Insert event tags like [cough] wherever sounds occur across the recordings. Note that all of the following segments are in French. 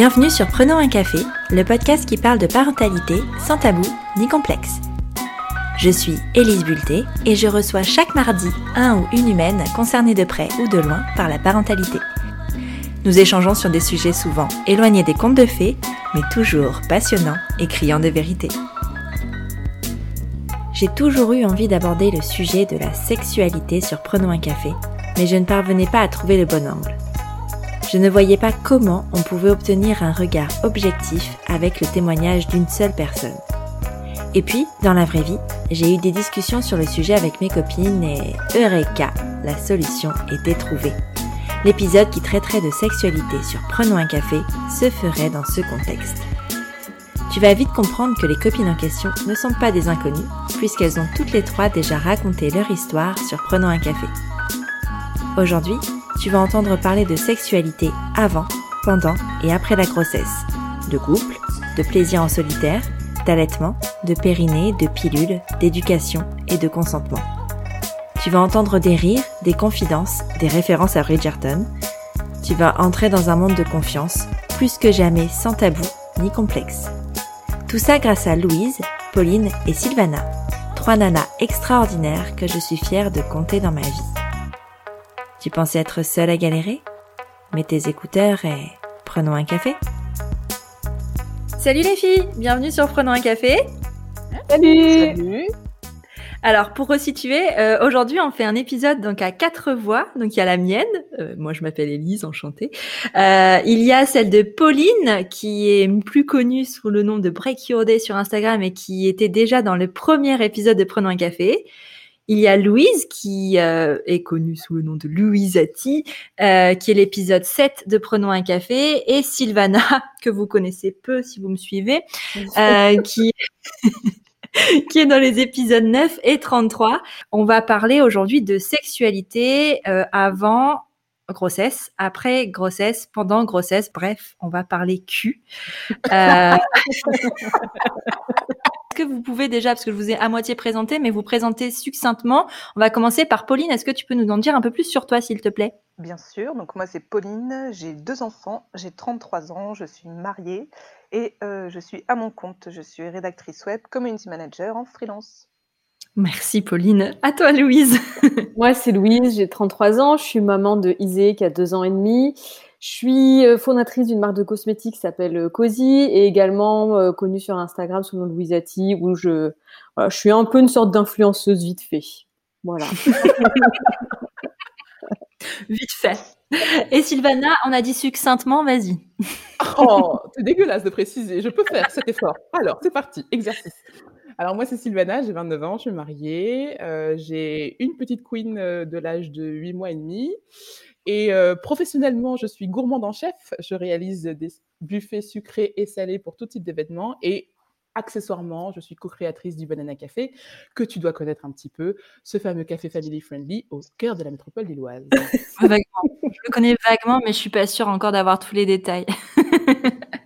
Bienvenue sur Prenons un café, le podcast qui parle de parentalité sans tabou ni complexe. Je suis Élise Bulté et je reçois chaque mardi un ou une humaine concernée de près ou de loin par la parentalité. Nous échangeons sur des sujets souvent éloignés des contes de fées, mais toujours passionnants et criants de vérité. J'ai toujours eu envie d'aborder le sujet de la sexualité sur Prenons un café, mais je ne parvenais pas à trouver le bon angle. Je ne voyais pas comment on pouvait obtenir un regard objectif avec le témoignage d'une seule personne. Et puis, dans la vraie vie, j'ai eu des discussions sur le sujet avec mes copines et Eureka, la solution était trouvée. L'épisode qui traiterait de sexualité sur Prenons un café se ferait dans ce contexte. Tu vas vite comprendre que les copines en question ne sont pas des inconnues, puisqu'elles ont toutes les trois déjà raconté leur histoire sur Prenons un café. Aujourd'hui, tu vas entendre parler de sexualité avant, pendant et après la grossesse, de couple, de plaisir en solitaire, d'allaitement, de périnée, de pilules, d'éducation et de consentement. Tu vas entendre des rires, des confidences, des références à Bridgerton. Tu vas entrer dans un monde de confiance, plus que jamais sans tabou ni complexe. Tout ça grâce à Louise, Pauline et Sylvana, trois nanas extraordinaires que je suis fière de compter dans ma vie. Tu pensais être seule à galérer? Mets tes écouteurs et prenons un café. Salut les filles, bienvenue sur Prenons un café. Salut. Salut. Alors pour resituer, euh, aujourd'hui on fait un épisode donc à quatre voix. Donc il y a la mienne, euh, moi je m'appelle Elise, enchantée. Euh, il y a celle de Pauline qui est plus connue sous le nom de Break Your Day sur Instagram et qui était déjà dans le premier épisode de Prenons un café. Il y a Louise qui euh, est connue sous le nom de Louisati, euh, qui est l'épisode 7 de Prenons un café, et Sylvana, [laughs] que vous connaissez peu si vous me suivez, euh, qui... [laughs] qui est dans les épisodes 9 et 33. On va parler aujourd'hui de sexualité avant grossesse, après grossesse, pendant grossesse. Bref, on va parler cul. [laughs] Que vous pouvez déjà, parce que je vous ai à moitié présenté, mais vous présenter succinctement On va commencer par Pauline. Est-ce que tu peux nous en dire un peu plus sur toi, s'il te plaît? Bien sûr. Donc moi, c'est Pauline. J'ai deux enfants. J'ai 33 ans. Je suis mariée et euh, je suis à mon compte. Je suis rédactrice web, community manager en freelance. Merci Pauline. À toi Louise. [laughs] Moi c'est Louise, j'ai 33 ans, je suis maman de Isée qui a deux ans et demi. Je suis euh, fondatrice d'une marque de cosmétiques qui s'appelle euh, Cozy et également euh, connue sur Instagram sous le nom de Louisati où je, je suis un peu une sorte d'influenceuse vite fait. Voilà. [laughs] vite fait. Et Sylvana, on a dit succinctement, vas-y. Oh, c'est dégueulasse de préciser, je peux faire cet effort. Alors, c'est parti, exercice. Alors moi, c'est Sylvana, j'ai 29 ans, je suis mariée, euh, j'ai une petite queen de l'âge de 8 mois et demi. Et euh, professionnellement, je suis gourmande en chef. Je réalise des buffets sucrés et salés pour tout type d'événements. Et accessoirement, je suis co-créatrice du Banana Café, que tu dois connaître un petit peu, ce fameux café family friendly au cœur de la métropole lilloise. [laughs] je le connais vaguement, mais je suis pas sûre encore d'avoir tous les détails. [laughs]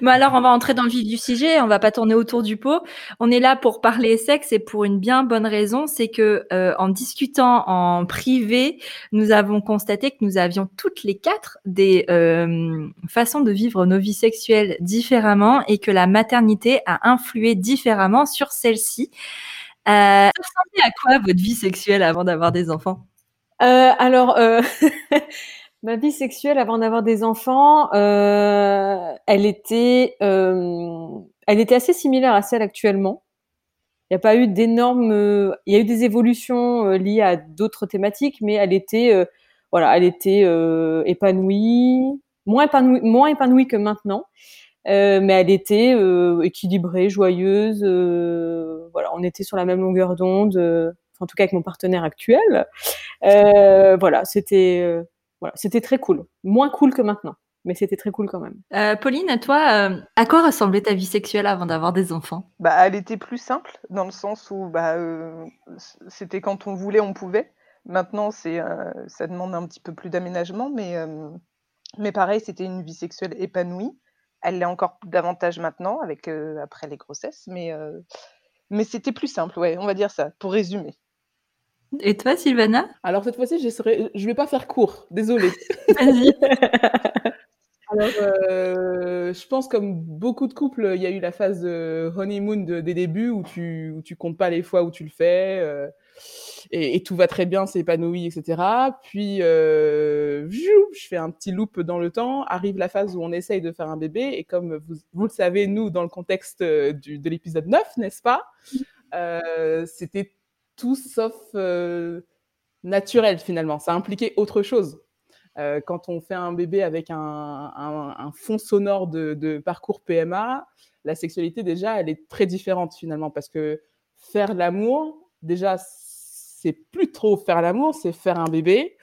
Bon alors, on va entrer dans le vif du sujet. On va pas tourner autour du pot. On est là pour parler sexe et pour une bien bonne raison, c'est que euh, en discutant en privé, nous avons constaté que nous avions toutes les quatre des euh, façons de vivre nos vies sexuelles différemment et que la maternité a influé différemment sur celle-ci. Euh, à quoi votre vie sexuelle avant d'avoir des enfants? Euh, Alors. [laughs] Ma vie sexuelle avant d'avoir des enfants, euh, elle était, euh, elle était assez similaire à celle actuellement. Il n'y a pas eu d'énormes, euh, il y a eu des évolutions liées à d'autres thématiques, mais elle était, voilà, elle était épanouie, moins épanouie, moins épanouie que maintenant, mais elle était équilibrée, joyeuse. voilà, on était sur la même longueur d'onde, en tout cas avec mon partenaire actuel. voilà, c'était voilà, c'était très cool. Moins cool que maintenant, mais c'était très cool quand même. Euh, Pauline, toi, euh, à quoi ressemblait ta vie sexuelle avant d'avoir des enfants? Bah, elle était plus simple dans le sens où bah, euh, c'était quand on voulait, on pouvait. Maintenant, c'est, ça demande un petit peu plus d'aménagement, mais, mais pareil, c'était une vie sexuelle épanouie. Elle l'est encore davantage maintenant, avec après les grossesses, mais, mais c'était plus simple, ouais, on va dire ça, pour résumer. Et toi, Sylvana? Alors cette fois-ci, je ne vais pas faire court, désolée. [laughs] Vas-y. [laughs] Alors, euh, je pense comme beaucoup de couples, il y a eu la phase de honeymoon de, des débuts où tu, où tu comptes pas les fois où tu le fais. Euh, et, et, tout va très bien, c'est épanoui, etc. Puis, euh, je fais un petit loop dans le temps. Arrive la phase où on essaye de faire un bébé. Et comme vous, vous le savez, nous, dans le contexte du, de l'épisode 9, n'est-ce pas? Euh, C'était tout sauf euh, naturel, finalement. Ça impliquait autre chose. Euh, quand on fait un bébé avec un, fond sonore de, parcours PMA, la sexualité, déjà, elle est très différente, finalement. Parce que faire l'amour, déjà, c'est plus trop faire l'amour, c'est faire un bébé.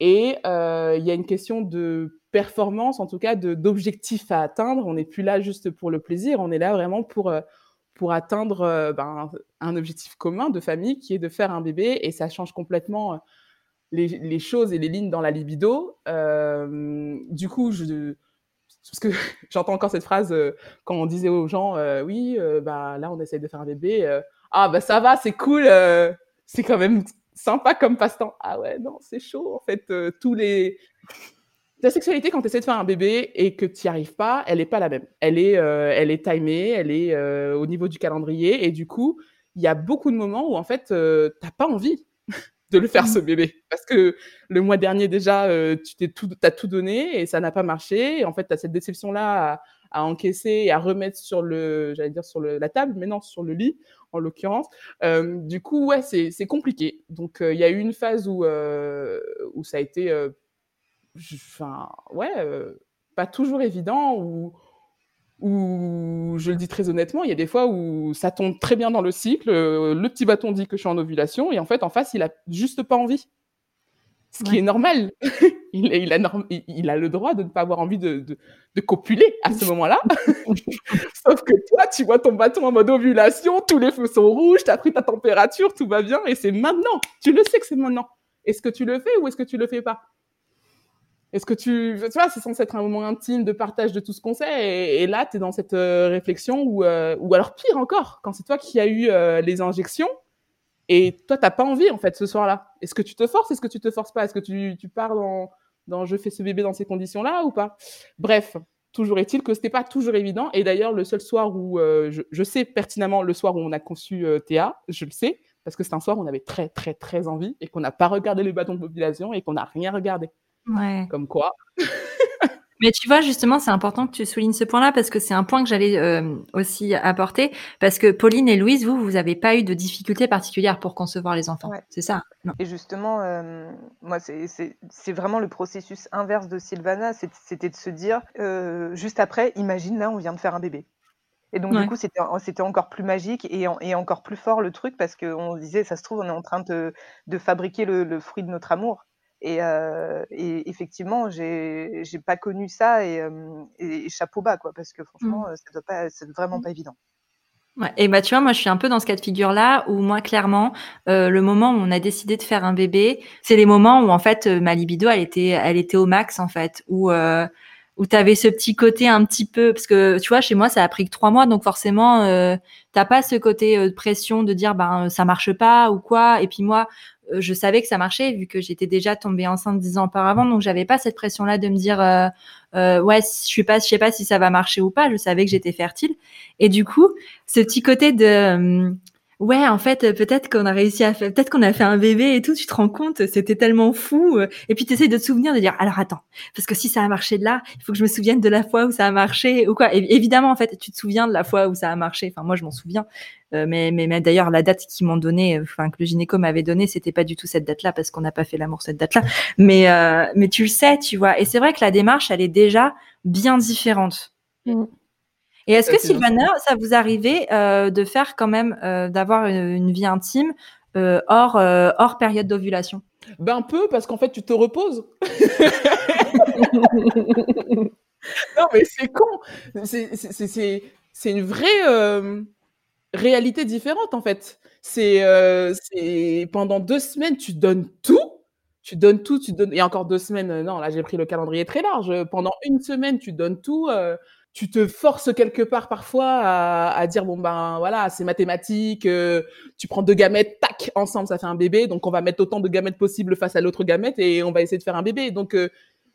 Et euh, il y a une question de performance, en tout cas d'objectif à atteindre. On n'est plus là juste pour le plaisir, on est là vraiment pour, pour atteindre ben, un objectif commun de famille qui est de faire un bébé. Et ça change complètement les, les choses et les lignes dans la libido. Euh, du coup, je, parce que [laughs] j'entends encore cette phrase euh, quand on disait aux gens, euh, oui, bah là on essaye de faire un bébé. ah bah ça va, c'est cool c'est quand même sympa comme passe-temps. Ah ouais, non, c'est chaud. En fait, euh, tous les. Ta sexualité, quand tu essaies de faire un bébé et que tu n'y arrives pas, elle n'est pas la même. Elle est, euh, elle est timée, elle est euh, au niveau du calendrier. Et du coup, il y a beaucoup de moments où, en fait, euh, tu n'as pas envie [laughs] de le faire, ce mmh. bébé. Parce que le mois dernier, déjà, euh, tu t'es tout, as tout donné et ça n'a pas marché. Et en fait, tu as cette déception-là à, à, encaisser et à remettre sur le, j'allais dire sur le, la table, mais non, sur le lit en l'occurrence. Euh, du coup, ouais, c'est compliqué. Donc, euh, il y a eu une phase où, où ça a été, enfin, ouais, pas toujours évident, où, où, je le dis très honnêtement, il y a des fois où ça tombe très bien dans le cycle, le petit bâton dit que je suis en ovulation, et en fait, en face, il a juste pas envie ce qui ouais. est normal. [laughs] il, il, a norm il, a le droit de ne pas avoir envie de, de, de copuler à ce moment-là. [laughs] Sauf que toi, tu vois ton bâton en mode ovulation, tous les feux sont rouges, tu as pris ta température, tout va bien, et c'est maintenant. Tu le sais que c'est maintenant. Est-ce que tu le fais ou est-ce que tu le fais pas? Est-ce que tu... Tu vois, c'est censé être un moment intime de partage de tout ce qu'on sait, et, là, tu es dans cette euh, réflexion. Euh, ou alors pire encore, quand c'est toi qui as eu euh, les injections, et toi, t'as pas envie, en fait, ce soir-là. Est-ce que tu te forces Est-ce que tu te forces pas? Est-ce que tu, tu pars dans, dans je fais ce bébé dans ces conditions-là ou pas? Bref, toujours est-il que c'était pas toujours évident. Et d'ailleurs, le seul soir où je, sais pertinemment le soir où on a conçu Théa, je le sais, parce que c'est un soir où on avait très, très, très envie et qu'on n'a pas regardé les bâtons de population et qu'on n'a rien regardé. Ouais. Comme quoi. Mais tu vois, justement, c'est important que tu soulignes ce point-là parce que c'est un point que j'allais euh, aussi apporter. Parce que Pauline et Louise, vous, vous n'avez pas eu de difficultés particulières pour concevoir les enfants. Ouais. C'est ça non? Et justement, euh, moi, c'est vraiment le processus inverse de Sylvana. C'était de se dire, euh, juste après, imagine, là, on vient de faire un bébé. Et donc, ouais. du coup, c'était encore plus magique et, et, encore plus fort le truc parce qu'on se disait, ça se trouve, on est en train de, de fabriquer le, le fruit de notre amour. Et, euh, et, effectivement, j'ai pas connu ça et, euh, et, chapeau bas, quoi, parce que franchement, mmh. ça doit pas, c'est vraiment pas évident. Ouais, et bah tu vois, moi je suis un peu dans ce cas de figure là où moi clairement, euh, le moment où on a décidé de faire un bébé, c'est les moments où en fait ma libido elle était, elle était au max en fait, où euh, où tu avais ce petit côté un petit peu parce que tu vois chez moi ça a pris que trois mois donc forcément euh, t'as pas ce côté de pression de dire ben ça marche pas ou quoi et puis moi euh, je savais que ça marchait vu que j'étais déjà tombée enceinte dix ans auparavant, donc j'avais pas cette pression-là de me dire euh, euh, ouais, je suis pas, je sais pas si ça va marcher ou pas. Je savais que j'étais fertile, et du coup, ce petit côté de ouais, en fait, peut-être qu'on a réussi à faire, peut-être qu'on a fait un bébé et tout, tu te rends compte, c'était tellement fou. Et puis tu essayes de te souvenir, de dire, alors attends, parce que si ça a marché là, il faut que je me souvienne de la fois où ça a marché ou quoi. Évidemment, en fait, tu te souviens de la fois où ça a marché. Enfin, moi, je m'en souviens. Euh, mais, mais, mais d'ailleurs, la date qu'ils m'ont donnée, enfin que le gynéco m'avait donnée, c'était pas du tout cette date-là parce qu'on n'a pas fait l'amour cette date-là. Mais, euh, mais tu le sais, tu vois. Et c'est vrai que la démarche, elle est déjà bien différente. Mmh. Et est-ce que Sylvana, ça vous arrivait euh, de faire quand même, euh, d'avoir une, une, vie intime euh, hors, hors période d'ovulation? Ben un peu, parce qu'en fait, tu te reposes. [laughs] non, mais c'est con. C'est une vraie réalité différente, en fait. C'est pendant deux semaines, tu donnes tout. Tu donnes tout, tu donnes. Et encore deux semaines, non, là, j'ai pris le calendrier très large. Pendant une semaine, tu donnes tout tu te forces quelque part parfois à, à dire bon ben voilà c'est mathématique euh, tu prends deux gamètes tac ensemble ça fait un bébé donc on va mettre autant de gamètes possible face à l'autre gamète et on va essayer de faire un bébé donc euh,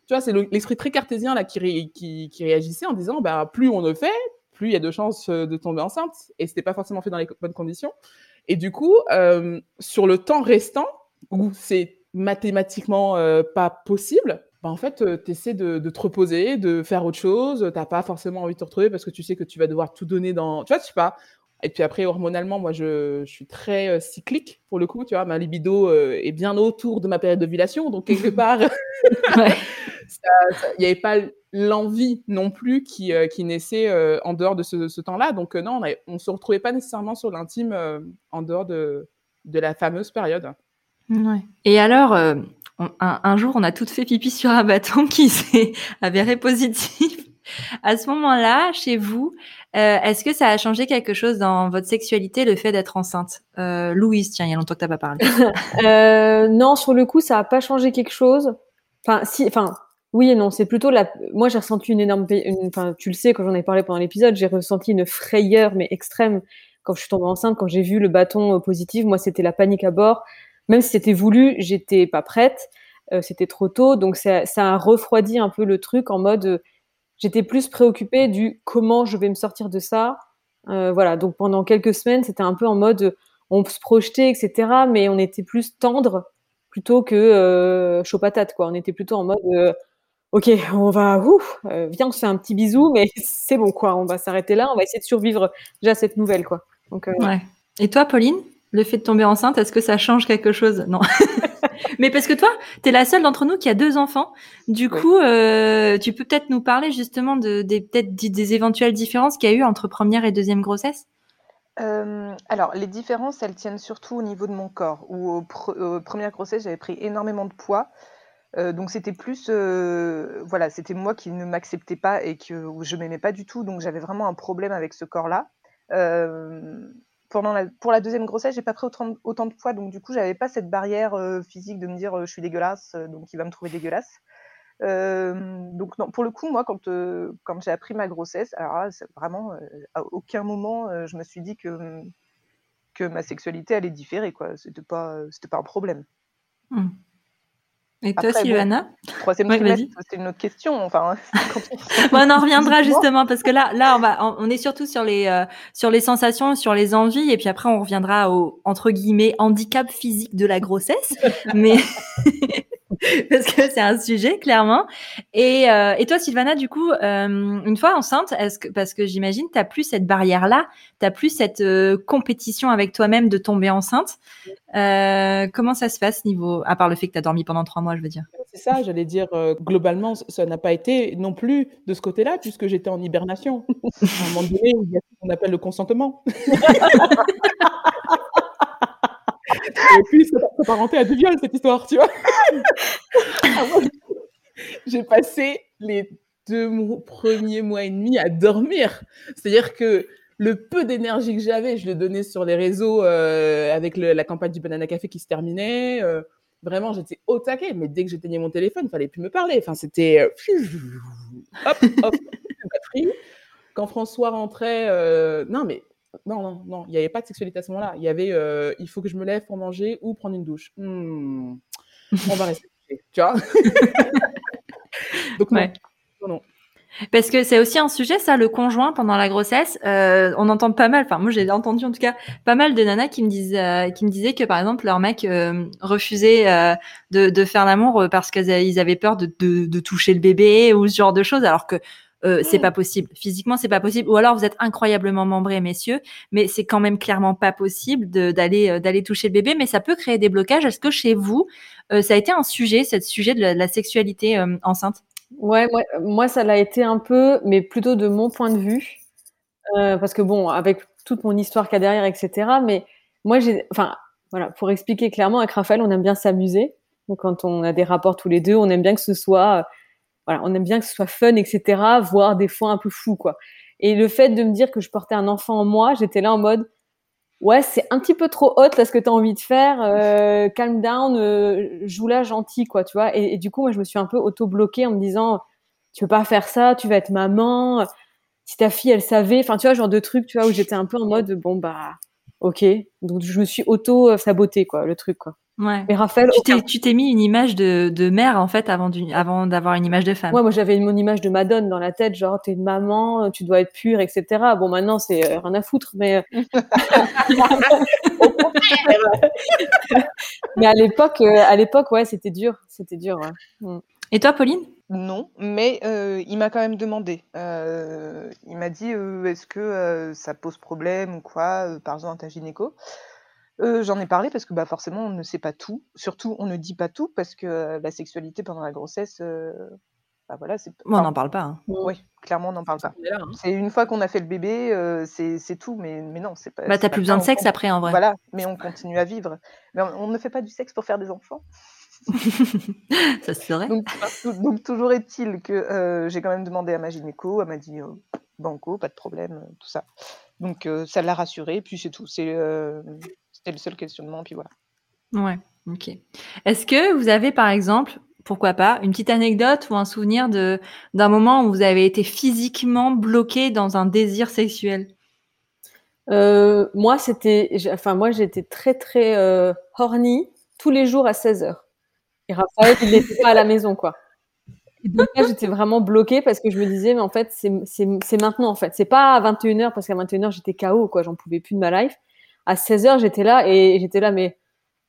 tu vois, c'est l'esprit très cartésien là qui, qui, réagissait en disant, bah, plus on le fait, plus il y a de chances de tomber enceinte. Et c'était pas forcément fait dans les bonnes conditions. Et du coup, euh, sur le temps restant, où c'est mathématiquement euh, pas possible, bah en fait, euh, tu essaies de, de, te reposer, de faire autre chose. T'as pas forcément envie de te retrouver parce que tu sais que tu vas devoir tout donner dans. Tu vois, je sais pas. Et puis après, hormonalement, moi, je, je suis très euh, cyclique pour le coup. Tu vois, ma libido est bien autour de ma période d'ovulation. Donc, quelque [laughs] part, [laughs] il n'y avait pas l'envie non plus qui, qui naissait en dehors de ce, ce temps-là. Donc, non, on ne se retrouvait pas nécessairement sur l'intime en dehors de, de la fameuse période. Ouais. Et alors, un, jour, on a toutes fait pipi sur un bâton qui [laughs] s'est avéré positif. À ce moment-là, chez vous, euh, est-ce que ça a changé quelque chose dans votre sexualité, le fait d'être enceinte? Euh, Louise, tiens, il y a longtemps que tu n'as pas parlé. [laughs] euh, non, sur le coup, ça n'a pas changé quelque chose. Enfin, si, enfin, oui et non. C'est plutôt la. Moi, j'ai ressenti une énorme. Enfin, tu le sais, quand j'en ai parlé pendant l'épisode, j'ai ressenti une frayeur, mais extrême, quand je suis tombée enceinte, quand j'ai vu le bâton euh, positif. Moi, c'était la panique à bord même si c'était voulu, j'étais pas prête, euh, c'était trop tôt, donc ça, ça, a refroidi un peu le truc en mode, euh, j'étais plus préoccupée du comment je vais me sortir de ça. Euh, voilà, donc pendant quelques semaines, c'était un peu en mode, on se projetait, etc., mais on était plus tendre plutôt que chaud patate, quoi. On était plutôt en mode, ok, on va, viens, on se fait un petit bisou, mais [laughs] c'est bon, quoi. On va s'arrêter là, on va essayer de survivre déjà cette nouvelle, quoi. Ouais. Et toi, Pauline? Le fait de tomber enceinte, est-ce que ça change quelque chose? Non. [laughs] Mais parce que toi, tu es la seule d'entre nous qui a deux enfants. Du coup, euh, tu peux peut-être nous parler justement de, des, peut-être des éventuelles différences qu'il y a eu entre première et deuxième grossesse? Euh, alors, les différences, elles tiennent surtout au niveau de mon corps. Où aux, pr premières grossesses, j'avais pris énormément de poids. Euh, donc c'était plus, euh, voilà, c'était moi qui ne m'acceptais pas et que où je m'aimais pas du tout. Donc j'avais vraiment un problème avec ce corps-là. Pendant pour la deuxième grossesse, j'ai pas pris autant, autant, de poids, donc du coup, j'avais pas cette barrière euh, physique de me dire euh, je suis dégueulasse, euh, donc il va me trouver dégueulasse. donc pour le coup, moi, quand, quand j'ai appris ma grossesse, alors vraiment, à aucun moment, je me suis dit que, que ma sexualité allait différer, quoi. C'était pas, pas un problème. Mmh. Et toi, Après, Sylvana bon, Troisième ouais, trimestre, c'est une autre question. Enfin, [laughs] [laughs] bon, on en reviendra justement parce que là, là, on va, on est surtout sur les, euh, sur les sensations, sur les envies, et puis après, on reviendra au entre guillemets handicap physique de la grossesse. [laughs] Mais [laughs] parce que c'est un sujet clairement. Et, euh, et toi, Sylvana, du coup, euh, une fois enceinte, est-ce que parce que j'imagine t'as plus cette barrière là, t'as plus cette euh, compétition avec toi-même de tomber enceinte. Comment ça se passe niveau, à part le fait que t'as dormi pendant trois mois, je veux dire? C'est ça, j'allais dire globalement, ça n'a pas été non plus de ce côté-là puisque j'étais en hibernation. à un moment donné, il y a ce qu'on appelle le consentement. [laughs] Et puis, ça s'apparenté à du viol, cette histoire, tu vois. [laughs] Ah j'ai passé les deux premiers mois et demi à dormir. C'est-à-dire que le peu d'énergie que j'avais, je le donnais sur les réseaux euh, avec la campagne du Banana Café qui se terminait. Euh, vraiment, j'étais au taquet. Mais dès que j'éteignais mon téléphone, il fallait plus me parler. Enfin, c'était euh. [laughs] Quand François rentrait, non mais non, non, non, il n'y avait pas de sexualité à ce moment-là. Il y avait, euh, il faut que je me lève pour manger ou prendre une douche. Hmm. On va rester, tu vois. [laughs] Donc non. Ouais. non, non. Parce que c'est aussi un sujet, ça, le conjoint pendant la grossesse. Euh, on entend pas mal, enfin moi j'ai entendu en tout cas pas mal de nanas qui me disent, euh, qui me disaient que par exemple leur mec refusait de, de, faire l'amour parce qu'ils avaient peur de, de, de, toucher le bébé ou ce genre de choses, alors que euh, c'est pas possible. Physiquement, c'est pas possible. Ou alors vous êtes incroyablement membrés, messieurs, mais c'est quand même clairement pas possible d'aller euh, d'aller toucher le bébé. Mais ça peut créer des blocages. Est-ce que chez vous, euh, ça a été un sujet, ce sujet de la, de la sexualité euh, enceinte? Ouais, moi, moi ça l'a été un peu, mais plutôt de mon point de vue, parce que bon, avec toute mon histoire qu'il y a derrière, etc. Mais moi, j'ai, enfin, voilà, pour expliquer clairement, avec Raphaël, on aime bien s'amuser. Donc, quand on a des rapports tous les deux, on aime bien que ce soit voilà, on aime bien que ce soit fun, etc., voire des fois un peu fou, quoi. Et le fait de me dire que je portais un enfant en moi, j'étais là en mode, ouais, c'est un petit peu trop hot là ce que tu as envie de faire, euh, calm down, euh, joue là gentil, quoi, tu vois. Et, du coup, moi, je me suis un peu auto-bloquée en me disant, tu peux pas faire ça, tu vas être maman. Si ta fille, elle savait, enfin, tu vois, genre de trucs, tu vois, où j'étais un peu en mode, bon, bah, ok. Donc, je me suis auto-sabotée, quoi, le truc, quoi. Ouais. Mais Raphaël, tu t'es mis une image de, de mère en fait avant, avant d'avoir une image de femme. Ouais, moi j'avais mon image de Madone dans la tête, genre t'es une maman, tu dois être pure, etc. Bon, maintenant c'est euh, rien à foutre, mais euh, [laughs] mais à l'époque, euh, à l'époque, ouais, c'était dur, c'était dur. Ouais. Mm. Et toi, Pauline? Non, mais il m'a quand même demandé. il m'a dit est-ce que ça pose problème ou quoi, par exemple, ta gynéco j'en ai parlé parce que, bah, forcément, on ne sait pas tout. Surtout, on ne dit pas tout parce que, la sexualité pendant la grossesse, bah, voilà, c'est on n'en parle pas, hein. Oui, clairement, on n'en parle pas. Hein. C'est une fois qu'on a fait le bébé, c'est tout, mais mais non, c'est pas Bah, tu plus besoin de sexe après, en vrai. voilà, mais on continue à vivre. Mais on ne fait pas du sexe pour faire des enfants. [laughs] Ça se ferait. Donc toujours est-il que, j'ai quand même demandé à ma gynéco, elle m'a dit, «Banco, pas de problème», tout ça. Donc ça l'a rassurée, puis c'est tout. C'est, c'était le seul questionnement, puis voilà. Ouais, ok. Est-ce que vous avez, par exemple, pourquoi pas, une petite anecdote ou un souvenir de d'un moment où vous avez été physiquement bloqué dans un désir sexuel? Euh, Moi, c'était, enfin moi, j'étais très très euh, horny tous les jours à 16 h Et Raphaël, il n'était pas à la maison, quoi. Et donc là, j'étais vraiment bloquée parce que je me disais, mais en fait, c'est maintenant, en fait. C'est pas à 21h, parce qu'à 21h, j'étais KO, quoi. J'en pouvais plus de ma life à 16 heures, j'étais là et j'étais là, mais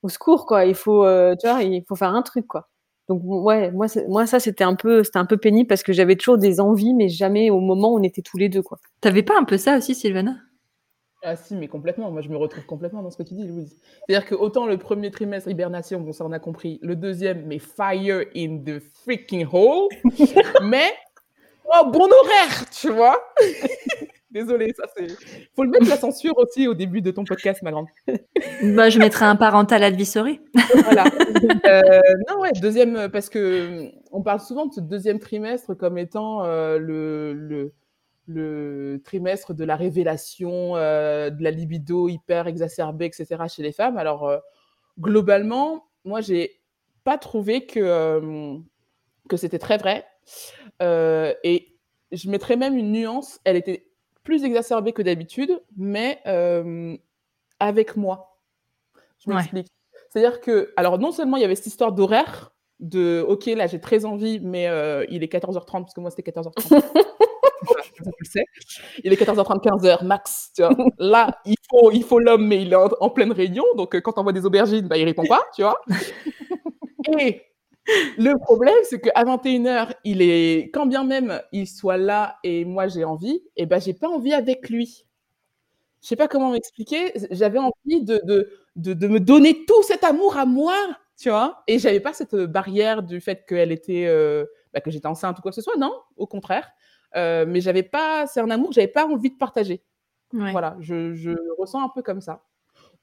au secours, quoi. Il faut, euh, tu vois, il faut faire un truc, quoi. Donc ouais, moi, moi ça c'était un peu, c'était un peu pénible parce que j'avais toujours des envies, mais jamais au moment où on était tous les deux, quoi. T'avais pas un peu ça aussi, Sylvana? Ah si, mais complètement. Moi, je me retrouve complètement dans ce que tu dis, Louise. C'est-à-dire que autant le premier trimestre, hibernation, bon, ça on a compris. Le deuxième, mais fire in the freaking hole. [laughs] mais, oh, bon horaire, tu vois [laughs] Désolée, ça c'est. Faut le mettre la censure aussi au début de ton podcast, ma grande. [laughs] bah, je mettrai un parental advisory. voilà. Euh, non, ouais, deuxième, parce que on parle souvent de ce deuxième trimestre comme étant euh, le, le, le, trimestre de la révélation, euh, de la libido hyper exacerbée, etc. chez les femmes. Alors, globalement, moi, j'ai pas trouvé que, que c'était très vrai. et je mettrais même une nuance. Elle était plus exacerbé que d'habitude, mais euh, avec moi. Je m'explique. C'est-à-dire que, alors non seulement il y avait cette histoire d'horaire, de OK, là j'ai très envie, mais euh, il est 14h30, parce que moi c'était 14h30. le sais. Il est 14h30, 15h max. Tu vois. Là, il faut, il faut l'homme, mais il est en, pleine réunion. Donc, euh, quand on voit des aubergines, bah, il répond pas, tu vois. [laughs] Et le problème, c'est qu'à 21h, il est, quand bien même il soit là et moi j'ai envie, et eh ben j'ai pas envie avec lui. Je sais pas comment m'expliquer. J'avais envie de, de, de, me donner tout cet amour à moi, tu vois. Et j'avais pas cette barrière du fait qu'elle était, euh, bah, que j'étais enceinte ou quoi que ce soit. Non, au contraire. Euh, mais j'avais pas, c'est un amour que j'avais pas envie de partager. Voilà, je, je ressens un peu comme ça.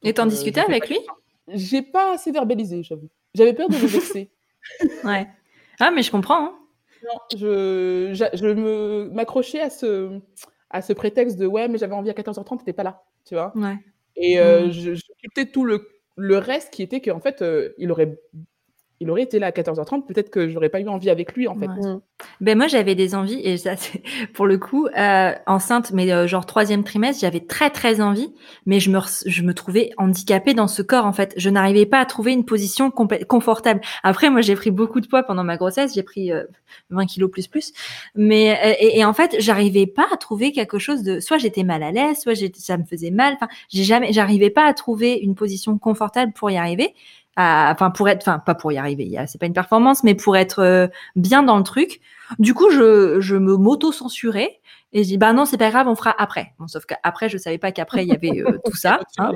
et t'en euh, discutais avec lui? J'ai pas assez verbalisé, j'avoue. J'avais peur de le vexer ouais. Ah, mais je comprends. Hein. Non, je, je, me m'accrochais à ce, à ce prétexte de ouais, mais j'avais envie à 14h30, t'étais pas là, tu vois. Ouais. Et euh, mmh. je, je tout le, le reste qui était qu'en fait, euh, il aurait il aurait été là à 14h30, peut-être que j'aurais pas eu envie avec lui en fait. Ben moi j'avais des envies et ça c'est [laughs] pour le coup euh, enceinte mais euh, genre troisième trimestre j'avais très très envie mais je me je me trouvais handicapée dans ce corps en fait je n'arrivais pas à trouver une position confortable. Après moi j'ai pris beaucoup de poids pendant ma grossesse j'ai pris 20 euh, kilos plus plus mais et, et en fait j'arrivais pas à trouver quelque chose de soit j'étais mal à l'aise soit ça me faisait mal enfin j'ai jamais j'arrivais pas à trouver une position confortable pour y arriver enfin pour être, enfin pas pour y arriver, c'est pas une performance, mais pour être euh, bien dans le truc. Du coup, je, je me m'auto-censurais et je dis bah non, c'est pas grave, on fera après. Bon, sauf qu'après, je savais pas qu'après il y avait euh, tout ça. [laughs] Hein.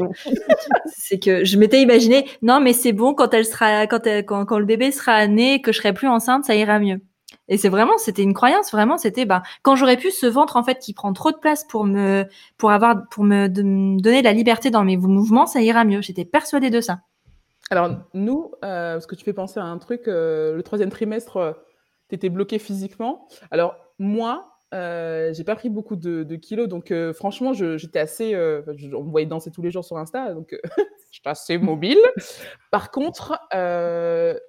c'est que je m'étais imaginé non, mais c'est bon quand elle sera, quand, quand, quand le bébé sera né, que je serai plus enceinte, ça ira mieux. Et c'est vraiment, c'était une croyance, vraiment, c'était bah quand j'aurais pu ce ventre en fait qui prend trop de place pour me, pour avoir, pour me, donner de la liberté dans mes mouvements, ça ira mieux. J'étais persuadée de ça. Alors, nous, euh, parce que tu fais penser à un truc, euh, le troisième trimestre, euh, tu étais bloqué physiquement. Alors, moi, euh, j'ai pas pris beaucoup de, kilos, donc franchement, j'étais assez. on me voyait danser tous les jours sur Insta, donc [laughs] j'étais assez mobile. Par contre,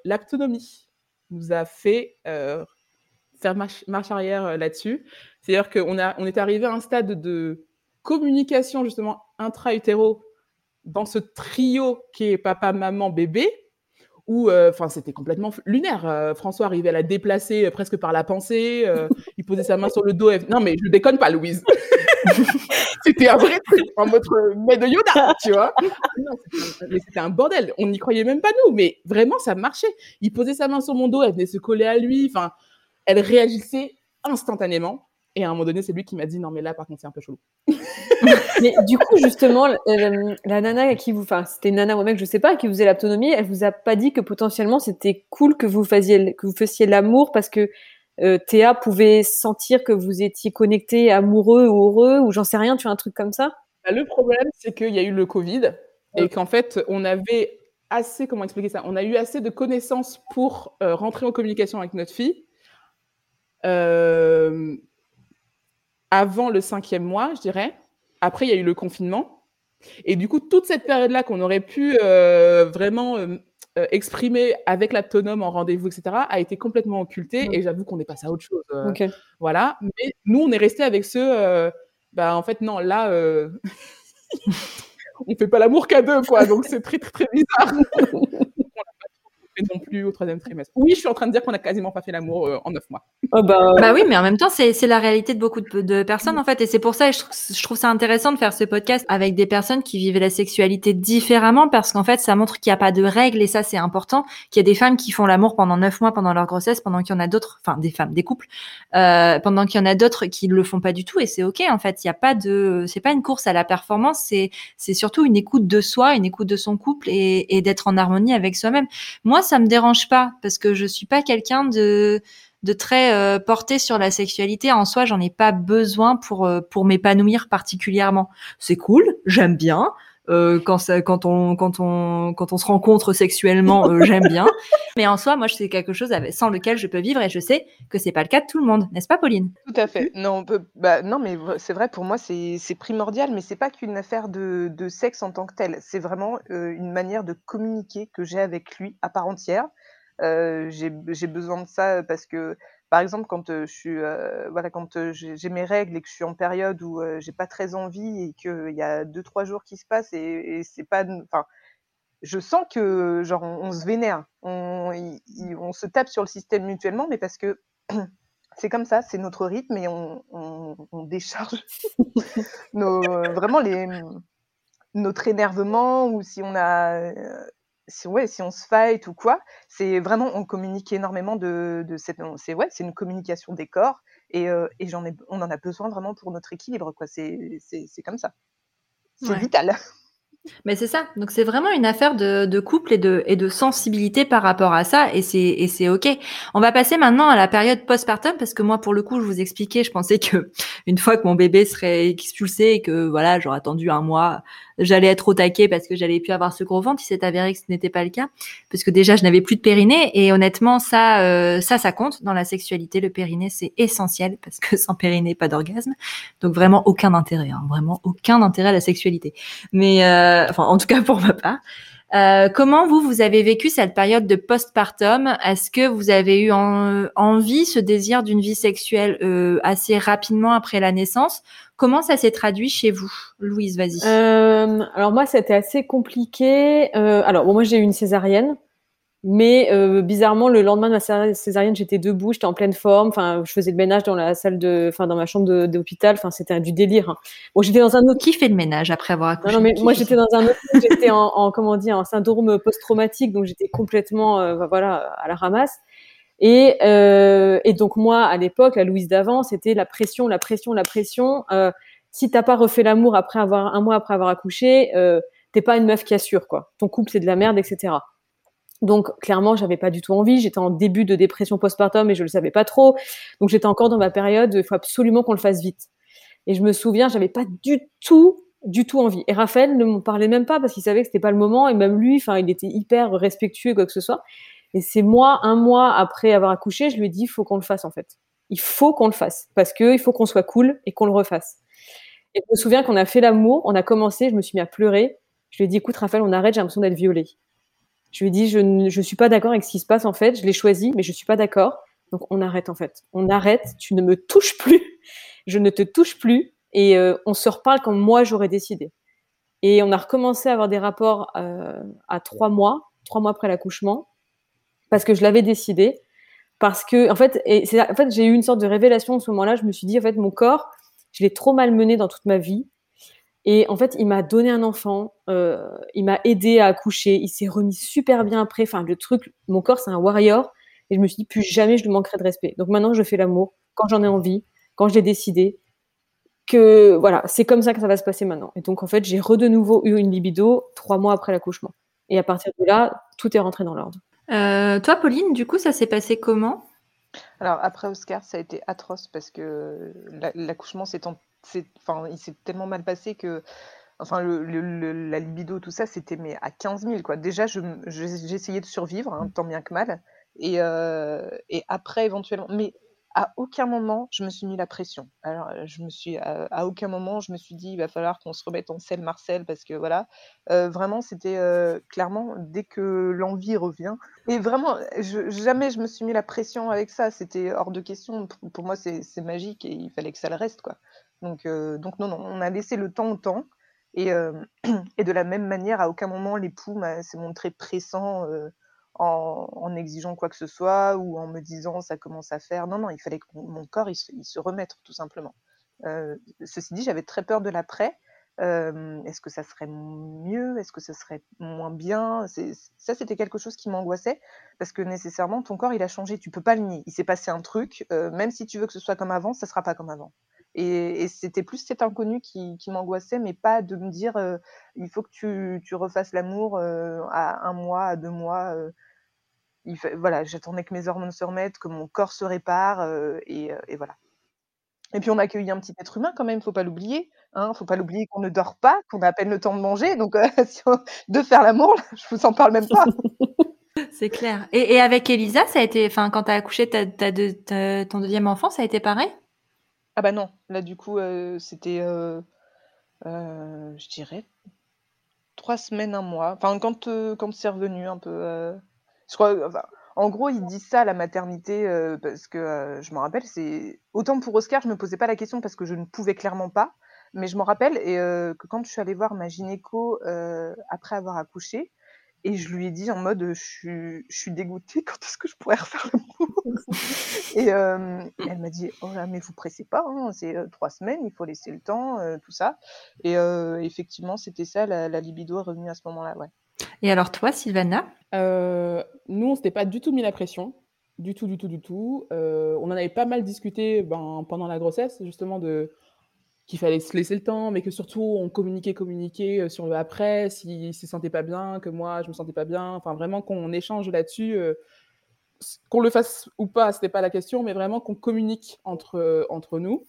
l'autonomie nous a fait faire marche, arrière là-dessus. C'est-à-dire qu'on on est arrivé à un stade de communication, justement, intra-utéro dans ce trio qui est papa, maman, bébé, où euh, c'était complètement lunaire. Euh, François arrivait à la déplacer euh, presque par la pensée. il posait sa main sur le dos. Non mais je déconne pas, Louise. [laughs] c'était un vrai truc en mode mais de Yoda, tu vois. c'était un bordel. On n'y croyait même pas nous, mais vraiment ça marchait. Il posait sa main sur mon dos, elle venait se coller à lui. Enfin, elle réagissait instantanément. Et à un moment donné, c'est lui qui m'a dit non, mais là, par contre, c'est un peu chelou. [laughs] mais du coup, justement, euh, la nana qui vous, enfin, c'était une nana ou un mec, je sais pas, qui vous faisait l'autonomie, elle vous a pas dit que potentiellement c'était cool que vous fassiez, que vous fassiez l'amour parce que euh, Théa pouvait sentir que vous étiez connecté, amoureux ou heureux, ou j'en sais rien, tu as un truc comme ça? Bah, Le problème, c'est qu'il y a eu le Covid et qu'en fait, on avait assez, comment expliquer ça? On a eu assez de connaissances pour euh, rentrer en communication avec notre fille. Euh, avant le cinquième mois, je dirais. Après, il y a eu le confinement. Et du coup, toute cette période-là qu'on aurait pu euh, vraiment euh, euh, exprimer avec l'aptonome en rendez-vous, etc., a été complètement occultée. Et j'avoue qu'on est passé à autre chose. Voilà. Mais nous, on est resté avec ce. bah, en fait, non, là, [laughs] on fait pas l'amour qu'à deux, quoi. Donc, c'est très, très, très bizarre. [laughs] non plus au troisième trimestre. Oui, je suis en train de dire qu'on a quasiment pas fait l'amour euh, en neuf mois. Oh bah... bah... oui, mais en même temps, c'est la réalité de beaucoup de, de personnes en fait, et c'est pour ça, je, je, trouve ça intéressant de faire ce podcast avec des personnes qui vivent la sexualité différemment, parce qu'en fait, ça montre qu'il n'y a pas de règles, et ça c'est important. Qu'il y a des femmes qui font l'amour pendant neuf mois pendant leur grossesse, pendant qu'il y en a d'autres, enfin des femmes, des couples, euh, pendant qu'il y en a d'autres qui ne le font pas du tout, et c'est ok en fait. Il n'y a pas de, c'est pas une course à la performance, c'est c'est surtout une écoute de soi, une écoute de son couple, et, et d'être en harmonie avec soi-même. Moi, ça me dérange pas parce que je suis pas quelqu'un de de très euh, porté sur la sexualité en soi, j'en ai pas besoin pour euh, pour m'épanouir particulièrement. C'est cool, j'aime bien. Euh, quand ça, quand on quand on quand on se rencontre sexuellement, euh, [laughs] j'aime bien. Mais en soi, moi, c'est quelque chose avec, sans lequel je peux vivre et je sais que c'est pas le cas de tout le monde, n'est-ce pas, Pauline? Tout à fait. Non, on peut. Bah, non, mais c'est vrai pour moi, c'est primordial, mais c'est pas qu'une affaire de, de sexe en tant que tel. C'est vraiment une manière de communiquer que j'ai avec lui à part entière j'ai besoin de ça parce que, par exemple, quand je suis, voilà, quand j'ai mes règles et que je suis en période où j'ai pas très envie et qu'il y a deux trois jours qui se passent et, et c'est pas, enfin, je sens que genre on, se vénère, on, on, se tape sur le système mutuellement, mais parce que [clears throat] c'est comme ça, c'est notre rythme et on, on décharge [laughs] nos, vraiment les, notre énervement ou si on a si, ouais, si on se fight ou quoi, c'est vraiment, on communique énormément de, de cette. C'est ouais, c'est une communication des corps et, euh, et j'en ai, on en a besoin vraiment pour notre équilibre, quoi. C'est comme ça. C'est vital. [laughs] Mais c'est ça. Donc c'est vraiment une affaire de, de, couple et de, et de sensibilité par rapport à ça, et c'est et c'est ok. On va passer maintenant à la période postpartum parce que moi pour le coup je vous expliquais, je pensais que [laughs] une fois que mon bébé serait expulsé et que voilà j'aurais attendu un mois j'allais être au taquet parce que j'allais plus avoir ce gros ventre. Il s'est avéré que ce n'était pas le cas, parce que déjà je n'avais plus de périnée et honnêtement ça, euh, ça, ça compte dans la sexualité. Le périnée c'est essentiel parce que [laughs] sans périnée pas d'orgasme, donc vraiment aucun intérêt, hein, vraiment aucun intérêt à la sexualité. Mais euh, enfin en tout cas pour ma part. Euh, comment vous, vous avez vécu cette période de postpartum? Est-ce que vous avez eu envie, ce désir d'une vie sexuelle euh, assez rapidement après la naissance? Comment ça s'est traduit chez vous? Louise, vas-y. Euh, alors moi, c'était assez compliqué. alors bon, moi, j'ai eu une césarienne. Mais euh, bizarrement, le lendemain de ma césarienne, j'étais debout, j'étais en pleine forme. Enfin, je faisais le ménage dans la salle de, enfin, dans ma chambre d'hôpital. Enfin, c'était du délire. Hein. Bon, j'étais dans un autre. Qui fait le ménage après avoir accouché Non, mais moi, j'étais dans un autre. [laughs] j'étais en, en, comment dire, en syndrome post-traumatique, donc j'étais complètement, euh, voilà, à la ramasse. Et, euh, et donc moi, à l'époque, la Louise d'avant, c'était la pression, la pression, la pression. Euh, si t'as pas refait l'amour après avoir un mois après avoir accouché, euh, t'es pas une meuf qui assure quoi. Ton couple c'est de la merde, etc. Donc clairement, j'avais pas du tout envie. J'étais en début de dépression postpartum et je le savais pas trop. Donc j'étais encore dans ma période. Il faut absolument qu'on le fasse vite. Et je me souviens, j'avais pas du tout, du tout envie. Et Raphaël ne m'en parlait même pas parce qu'il savait que c'était pas le moment. Et même lui, enfin, il était hyper respectueux quoi que ce soit. Et c'est moi, un mois après avoir accouché, je lui ai dit, il faut qu'on le fasse en fait. Il faut qu'on le fasse parce que il faut qu'on soit cool et qu'on le refasse. Et je me souviens qu'on a fait l'amour, on a commencé, je me suis mis à pleurer. Je lui ai dit, écoute Raphaël, on arrête, j'ai l'impression d'être violée. Je lui ai dit, je ne suis pas d'accord avec ce qui se passe en fait. Je l'ai choisi, mais je suis pas d'accord. Donc on arrête en fait. On arrête. Tu ne me touches plus. [laughs] Je ne te touche plus. Et euh, on se reparle comme moi j'aurais décidé. Et on a recommencé à avoir des rapports euh, à trois mois, trois mois après l'accouchement. parce que je l'avais décidé. Parce que, en fait, en fait j'ai eu une sorte de révélation à ce moment-là. Je me suis dit, en fait, mon corps, je l'ai trop mal mené dans toute ma vie. Et en fait, il m'a donné un enfant, euh, il m'a aidé à accoucher, il s'est remis super bien après. Enfin, le truc, mon corps, c'est un warrior. Et je me suis dit, plus jamais je lui manquerai de respect. Donc maintenant, je fais l'amour quand j'en ai envie, quand je l'ai décidé. Que voilà, c'est comme ça que ça va se passer maintenant. Et donc, en fait, j'ai re de nouveau eu une libido trois mois après l'accouchement. Et à partir de là, tout est rentré dans l'ordre. Euh, toi, Pauline, du coup, ça s'est passé comment? Alors, après Oscar, ça a été atroce parce que l'accouchement s'est enfin, il s'est tellement mal passé que enfin le, la libido tout ça c'était mais à 15 000 quoi déjà essayé de survivre hein, tant bien que mal et, euh, et après éventuellement mais à aucun moment je me suis mis la pression. Alors, je me suis à, aucun moment je me suis dit il va falloir qu'on se remette en selle Marcel parce que voilà, euh, vraiment c'était clairement dès que l'envie revient et vraiment je, jamais je me suis mis la pression avec ça. C'était hors de question. Pour, moi c'est magique et il fallait que ça le reste quoi. Donc donc non non on a laissé le temps au temps et, [clears throat] et de la même manière à aucun moment l'époux s'est montré pressant en, exigeant quoi que ce soit ou en me disant ça commence à faire. Non, non, il fallait que mon, corps il se, remette tout simplement. Euh, ceci dit, j'avais très peur de l'après. Euh, est-ce que ça serait mieux? Est-ce que ça serait moins bien? Ça, c'était quelque chose qui m'angoissait parce que nécessairement, ton corps, il a changé. Tu peux pas le nier. Il s'est passé un truc. Euh, même si tu veux que ce soit comme avant, ça sera pas comme avant. Et, c'était plus cet inconnu qui, m'angoissait, mais pas de me dire il faut que tu, refasses l'amour à un mois, à deux mois voilà, j'attendais que mes hormones se remettent, que mon corps se répare, euh, euh, et, voilà. Et puis on a un petit être humain quand même, faut pas l'oublier. Hein, faut pas l'oublier qu'on ne dort pas, qu'on a à peine le temps de manger, donc euh, [laughs] de faire l'amour, je vous en parle même pas. [laughs] C'est clair. Et, avec Elisa, ça a été, enfin, quand tu as accouché ton deuxième enfant, ça a été pareil? Ah bah non, là du coup, c'était, je dirais, trois semaines, un mois. Enfin, quand, c'est revenu un peu en gros, ils disent ça à la maternité euh, parce que euh, je me rappelle, c'est autant pour Oscar, je me posais pas la question parce que je ne pouvais clairement pas, mais je me rappelle et euh, que quand je suis allée voir ma gynéco après avoir accouché, et je lui ai dit en mode je suis, je suis dégoûtée, quand est-ce que je pourrais refaire le [laughs] Et elle m'a dit oh là, mais vous pressez pas, hein, c'est trois semaines, il faut laisser le temps, tout ça. Et effectivement, c'était ça, la, la, libido est revenue à ce moment-là, ouais. Et alors toi, Sylvana? Euh, Nous, on s'était pas du tout mis la pression. Du tout, du tout, du tout. Euh, on en avait pas mal discuté ben, pendant la grossesse, justement, de qu'il fallait se laisser le temps, mais que surtout on communiquait, communiquait euh, sur le après, s'il ne se sentait pas bien, que moi je me sentais pas bien, enfin vraiment qu'on échange là-dessus qu'on le fasse ou pas, ce n'était pas la question, mais vraiment qu'on communique entre, entre nous.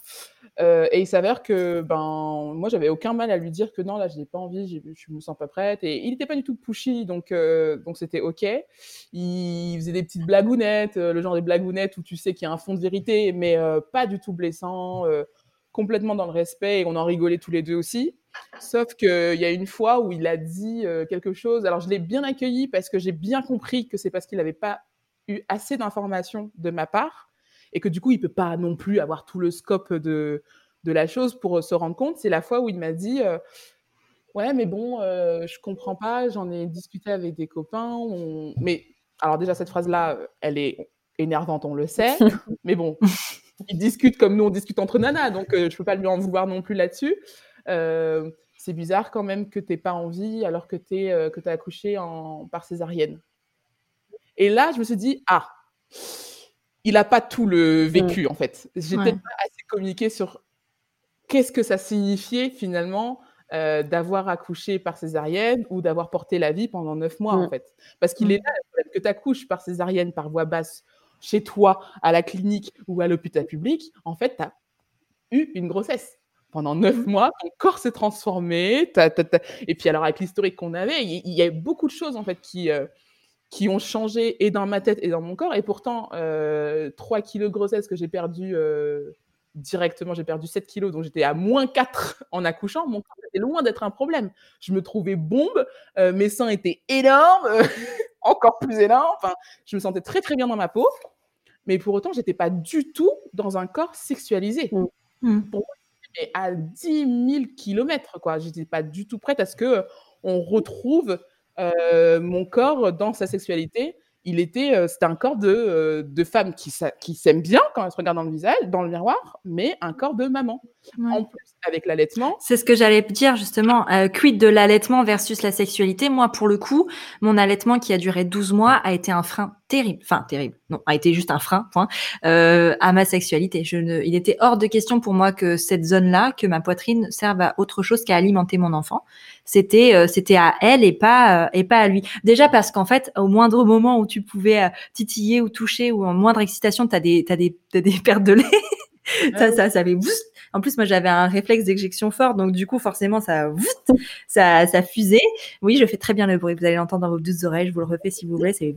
Euh, et il s'avère que ben, moi, j'avais aucun mal à lui dire que non, là, je n'ai pas envie, je me sens pas prête. Et il n'était pas du tout pushy, donc euh, donc c'était OK. Il faisait des petites blagounettes, euh, le genre des blagounettes où tu sais qu'il y a un fond de vérité, mais pas du tout blessant, complètement dans le respect, et on en rigolait tous les deux aussi. Sauf qu'il y a une fois où il a dit quelque chose. Alors, je l'ai bien accueilli parce que j'ai bien compris que c'est parce qu'il n'avait pas eu assez d'informations de ma part et que du coup, il peut pas non plus avoir tout le scope de, de la chose pour se rendre compte. C'est la fois où il m'a dit euh, Ouais, mais bon, euh, je comprends pas, j'en ai discuté avec des copains. Mais alors, déjà, cette phrase-là, elle est énervante, on le sait. [laughs] mais bon, il discute comme nous, on discute entre nanas, donc euh, je peux pas lui en vouloir non plus là-dessus. c'est bizarre quand même que tu pas envie alors que tu as accouché en, par césarienne. Et là, je me suis dit, ah, il n'a pas tout le vécu, en fait. J'ai peut-être pas assez communiqué sur qu'est-ce que ça signifiait finalement euh, d'avoir accouché par césarienne ou d'avoir porté la vie pendant neuf mois, en fait. Parce qu'il est là, que tu accouches par césarienne, par voie basse, chez toi, à la clinique ou à l'hôpital public, en fait, tu as eu une grossesse. Pendant neuf mmh. mois, ton corps s'est transformé. Et puis, alors, avec l'historique qu'on avait, il y, a beaucoup de choses, en fait, qui, euh, qui ont changé et dans ma tête et dans mon corps. Et pourtant, euh, 3 kilos de grossesse que j'ai perdu euh, directement, j'ai perdu 7 kilos, donc j'étais à moins 4 en accouchant. Mon corps était loin d'être un problème. Je me trouvais bombe, euh, mes seins étaient énormes, [laughs] encore plus énormes. Enfin, je me sentais très très bien dans ma peau. Mais pour autant, j'étais pas du tout dans un corps sexualisé. Mmh. Mmh. Pour moi, j'étais à 10 000 kilomètres, quoi. J'étais pas du tout prête à ce que on retrouve euh, mon corps dans sa sexualité. il était, euh, c'était un corps de, euh, de femme qui, qui s'aime bien quand elle se regarde dans le visage, dans le miroir, mais un corps de maman. En plus, avec l'allaitement. C'est ce que j'allais dire justement. Euh, quid de l'allaitement versus la sexualité? Moi, pour le coup, mon allaitement qui a duré 12 mois a été un frein terrible. Enfin, terrible. Non, a été juste un frein, point, euh, à ma sexualité. Je ne, il était hors de question pour moi que cette zone-là, que ma poitrine serve à autre chose qu'à alimenter mon enfant. C'était, euh, c'était à elle et pas, euh, et pas à lui. Déjà parce qu'en fait, au moindre moment où tu pouvais euh, titiller ou toucher ou en moindre excitation, t'as des, t'as des, t'as des [laughs] pertes de lait. ça, ça, ça avait en plus, moi, j'avais un réflexe d'éjection fort, donc du coup, forcément, ça, ça, ça fusait. Oui, je fais très bien le bruit. Vous allez l'entendre dans vos douces oreilles. Je vous le refais si vous voulez. C'est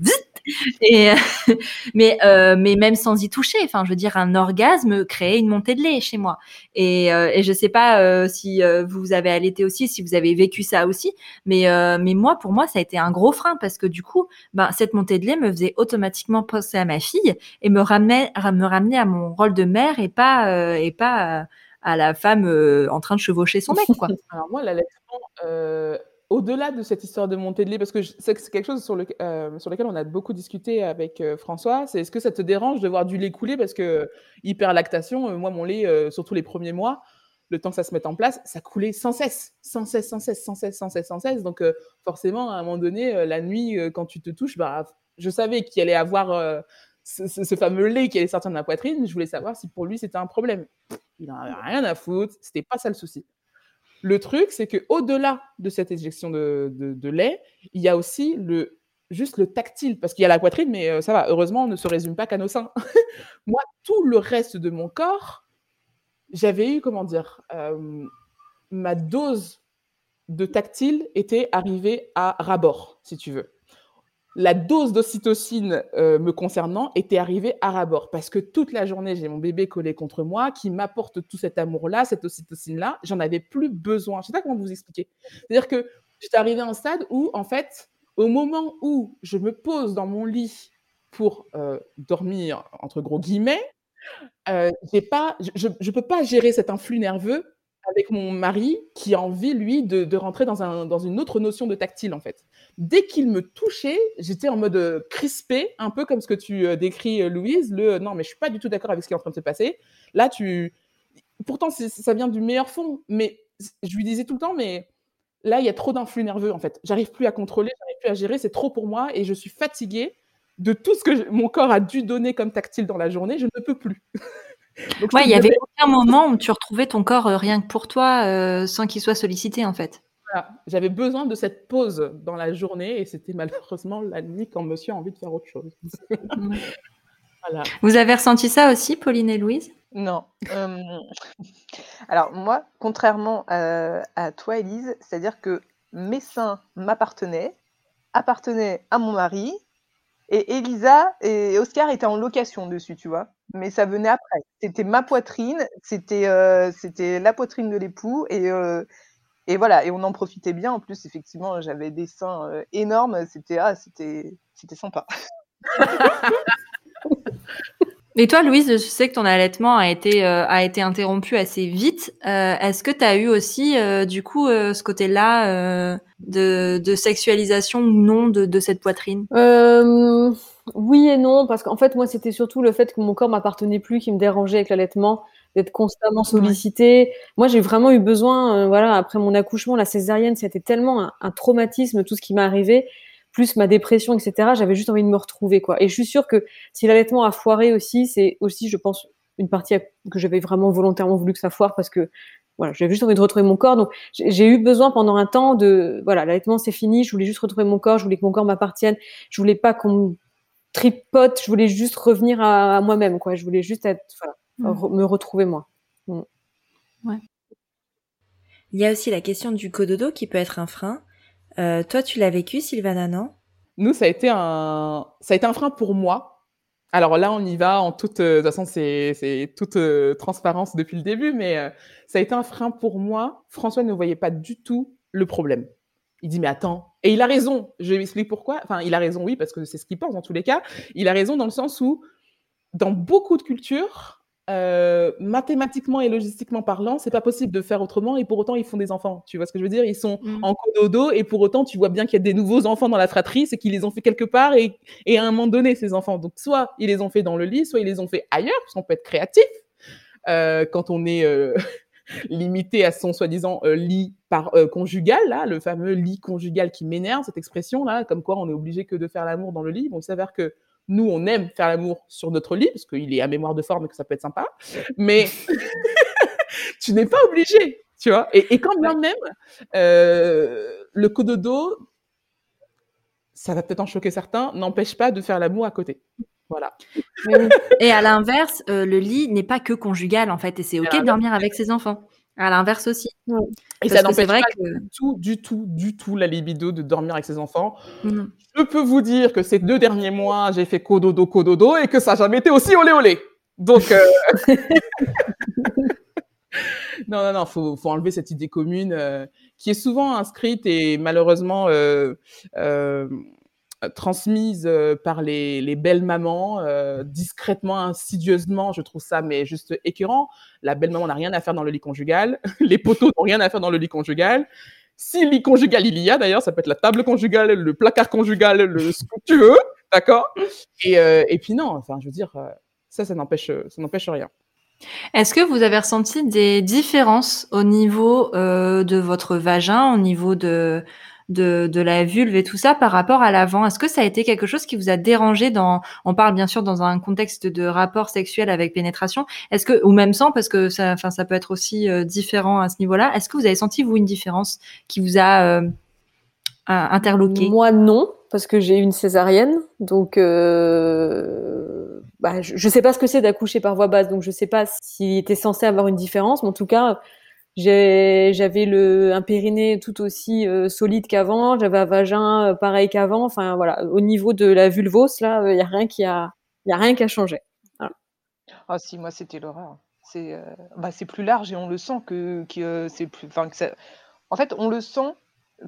et [laughs] mais euh, mais même sans y toucher, enfin, je veux dire, un orgasme créait une montée de lait chez moi. Et euh, et je sais pas euh, si vous avez allaité aussi, si vous avez vécu ça aussi, mais mais moi, pour moi, ça a été un gros frein parce que du coup, ben cette montée de lait me faisait automatiquement penser à ma fille et me ramenait me ramener à mon rôle de mère et pas et pas à la femme euh, en train de chevaucher son mec. [laughs] Moi, l'allaitement, euh, au-delà de cette histoire de montée de lait, parce que c'est quelque chose sur, le, euh, sur lequel on a beaucoup discuté avec François, c'est est-ce que ça te dérange de voir du lait couler Parce que hyperlactation, moi, mon lait, surtout les premiers mois, le temps que ça se mette en place, ça coulait sans cesse, sans cesse, sans cesse, sans cesse, sans cesse, sans cesse. Donc forcément, à un moment donné, la nuit, quand tu te touches, bah, je savais qu'il allait avoir ce, fameux lait qui allait sortir de ma poitrine. Je voulais savoir si pour lui c'était un problème. Il n'en avait rien à foutre, c'était pas ça le souci. Le truc, c'est que au-delà de cette éjection de, lait, il y a aussi le juste le tactile, parce qu'il y a la poitrine, mais euh, ça va. Heureusement, on ne se résume pas qu'à nos seins. [laughs] Moi, tout le reste de mon corps, j'avais eu comment dire, euh, ma dose de tactile était arrivée à rabord, si tu veux la dose d'ocytocine euh, me concernant était arrivée à rabord parce que toute la journée, j'ai mon bébé collé contre moi qui m'apporte tout cet amour-là, cette ocytocine-là. J'en avais plus besoin. Je ne sais pas comment vous expliquer. C'est-à-dire que j'étais arrivée à un stade où, en fait, au moment où je me pose dans mon lit pour euh, dormir, entre gros guillemets, euh, je ne peux pas gérer cet influx nerveux avec mon mari qui a envie, lui, de, rentrer dans, un, dans, une autre notion de tactile, en fait. Dès qu'il me touchait, j'étais en mode euh, crispé, un peu comme ce que tu euh, décris, euh, Louise, le non, mais je suis pas du tout d'accord avec ce qui est en train de se passer. Là, tu. Pourtant, ça vient du meilleur fond, mais je lui disais tout le temps, mais là, il y a trop d'influx nerveux, en fait. J'arrive plus à contrôler, j'arrive plus à gérer, c'est trop pour moi et je suis fatiguée de tout ce que mon corps a dû donner comme tactile dans la journée, je ne peux plus. [laughs] ouais, il y avait aucun moment où tu retrouvais ton corps euh, rien que pour toi, euh, sans qu'il soit sollicité en fait. J'avais besoin de cette pause dans la journée et c'était malheureusement la nuit quand monsieur a envie de faire autre chose. [laughs] Vous avez ressenti ça aussi, Pauline et Louise? Non. Euh, alors moi, contrairement à, à toi, Elise, c'est-à-dire que mes seins m'appartenaient, appartenaient à mon mari, et Elisa et Oscar étaient en location dessus, tu vois. Mais ça venait après. C'était ma poitrine, c'était euh, c'était la poitrine de l'époux et euh, et voilà. Et on en profitait bien. En plus, effectivement, j'avais des seins euh, énormes. C'était ah, c'était c'était sympa. [laughs] Et toi, Louise, je sais que ton allaitement a été, euh, a été interrompu assez vite. Euh, est-ce que tu as eu aussi, euh, du coup, ce côté-là de, de, sexualisation ou non de, de cette poitrine? Oui et non, parce qu'en fait, moi, c'était surtout le fait que mon corps m'appartenait plus qui me dérangeait avec l'allaitement, d'être constamment sollicité. Moi, j'ai vraiment eu besoin, voilà, après mon accouchement, la césarienne, c'était tellement un, un traumatisme, tout ce qui m'est arrivé plus ma dépression, etc. J'avais juste envie de me retrouver, quoi. Et je suis sûre que si l'allaitement a foiré aussi, c'est aussi, je pense, une partie que j'avais vraiment volontairement voulu que ça foire parce que voilà, j'avais juste envie de retrouver mon corps. Donc, j'ai eu besoin pendant un temps de, voilà, l'allaitement c'est fini. Je voulais juste retrouver mon corps. Je voulais que mon corps m'appartienne. Je voulais pas qu'on me tripote. Je voulais juste revenir à, moi-même, quoi. Je voulais juste être, voilà, mmh. me retrouver moi. Mmh. Ouais. Il y a aussi la question du cododo qui peut être un frein. Euh, toi, tu l'as vécu, Sylvana, non? Nous, ça a été un, ça a été un frein pour moi. Alors là, on y va en toute, euh, de toute façon, c'est toute euh, transparence depuis le début, mais ça a été un frein pour moi. François ne voyait pas du tout le problème. Il dit mais attends, et il a raison. Je lui explique pourquoi. Enfin, il a raison, oui, parce que c'est ce qu'il pense dans tous les cas. Il a raison dans le sens où, dans beaucoup de cultures, euh, mathématiquement et logistiquement parlant, c'est pas possible de faire autrement et pour autant ils font des enfants. Tu vois ce que je veux dire? Ils sont Mm. en cododo et pour autant tu vois bien qu'il y a des nouveaux enfants dans la fratrie, c'est qu'ils les ont fait quelque part et, et à un moment donné ces enfants. Donc soit ils les ont fait dans le lit, soit ils les ont fait ailleurs, parce qu'on peut être créatif euh, quand on est euh, limité à son soi-disant euh, lit par euh, conjugal, là, le fameux lit conjugal qui m'énerve, cette expression là, comme quoi on est obligé que de faire l'amour dans le lit. Bon, il s'avère que nous, on aime faire l'amour sur notre lit, parce qu'il est à mémoire de forme et que ça peut être sympa. Mais [laughs] tu n'es pas obligé, tu vois. Et, et quand bien même, euh, le cododo, ça va peut-être en choquer certains, n'empêche pas de faire l'amour à côté. Voilà. Et à l'inverse, euh, le lit n'est pas que conjugal en fait, et c'est ok de dormir avec ses enfants. À l'inverse aussi. Et Parce ça que c'est n'empêche vrai pas que du tout, du tout, du tout la libido de dormir avec ses enfants. Mm. Je peux vous dire que ces deux derniers mois, j'ai fait cododo, cododo, et que ça n'a jamais été aussi olé olé. Donc, euh... [laughs] non, non, non, faut, faut enlever cette idée commune euh, qui est souvent inscrite et malheureusement euh, euh, transmise euh, par les, les belles mamans, euh, discrètement, insidieusement. Je trouve ça mais juste écœurant. La belle maman n'a rien à faire dans le lit conjugal. [laughs] Les poteaux n'ont rien à faire dans le lit conjugal. Si lit conjugal il y a, d'ailleurs, ça peut être la table conjugale, le placard conjugal, le ce que tu veux, [laughs] d'accord? Et, euh, et puis non, enfin, je veux dire, euh, ça, ça n'empêche, ça n'empêche rien. Est-ce que vous avez ressenti des différences au niveau euh, de votre vagin, au niveau de, de, la vulve et tout ça par rapport à l'avant Est-ce que ça a été quelque chose qui vous a dérangé dans On parle bien sûr dans un contexte de rapport sexuel avec pénétration. Est-ce que ou même sans parce que ça, enfin ça peut être aussi euh, différent à ce niveau-là. Est-ce que vous avez senti vous une différence qui vous a euh, interloqué? Moi, non, parce que j'ai une césarienne. Donc, euh, bah, je, je sais pas ce que c'est d'accoucher par voie basse, donc je sais pas s'il était censé avoir une différence, mais en tout cas, j'avais le un périnée tout aussi euh, solide qu'avant, j'avais un vagin euh, pareil qu'avant. Enfin voilà, au niveau de la vulvose, là, il y a rien qui a, il y a rien qui a changé. Ah si, moi c'était l'horreur. C'est euh, bah, c'est plus large et on le sent que, que euh, c'est plus. Enfin, que ça... En fait, on le sent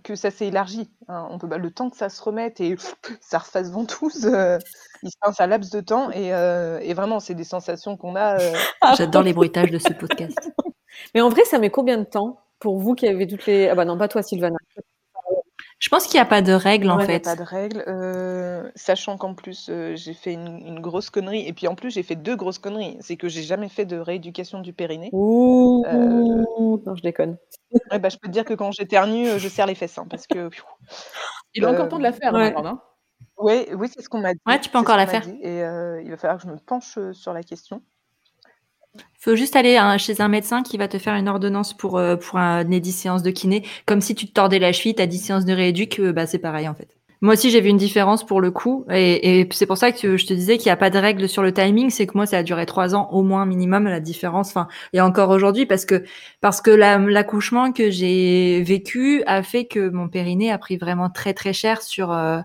que ça s'est élargi. hein. On peut bah, le temps que ça se remette et [laughs] ça refasse ventouse, euh, il se passe un laps de temps et, euh, et vraiment c'est des sensations qu'on a. euh, J'adore les bruitages de ce podcast. [laughs] Mais en vrai, ça met combien de temps pour vous qui avez toutes les Ah bah non, pas toi, Sylvana. Je pense qu'il n'y a pas de règle en Ouais, y a fait. pas de règle, euh, sachant qu'en plus euh, j'ai fait une, une grosse connerie et puis en plus j'ai fait deux grosses conneries. C'est que j'ai jamais fait de rééducation du périnée. Ouh, Euh, non, je déconne. Ouais, bah, je peux te dire que quand j'éternue, euh, je serre les fesses hein, parce que. Il a encore Euh, le temps de la faire, ouais. Hein. Ouais, oui, c'est ce qu'on m'a dit. Ouais, tu peux encore la faire. dit, Et euh, il va falloir que je me penche sur la question. Il faut juste aller hein, chez un médecin qui va te faire une ordonnance pour, euh, pour un, des 10 séances de kiné. Comme si tu te tordais la cheville, t'as 10 séances de rééduc, euh, bah, c'est pareil en fait. Moi aussi, j'ai vu une différence pour le coup. Et, c'est pour ça que je te disais qu'il n'y a pas de règle sur le timing. C'est que moi, ça a duré trois ans au moins minimum, la différence. Enfin, et encore aujourd'hui, parce que, parce que la- l'accouchement que j'ai vécu a fait que mon périnée a pris vraiment très très cher sur... euh,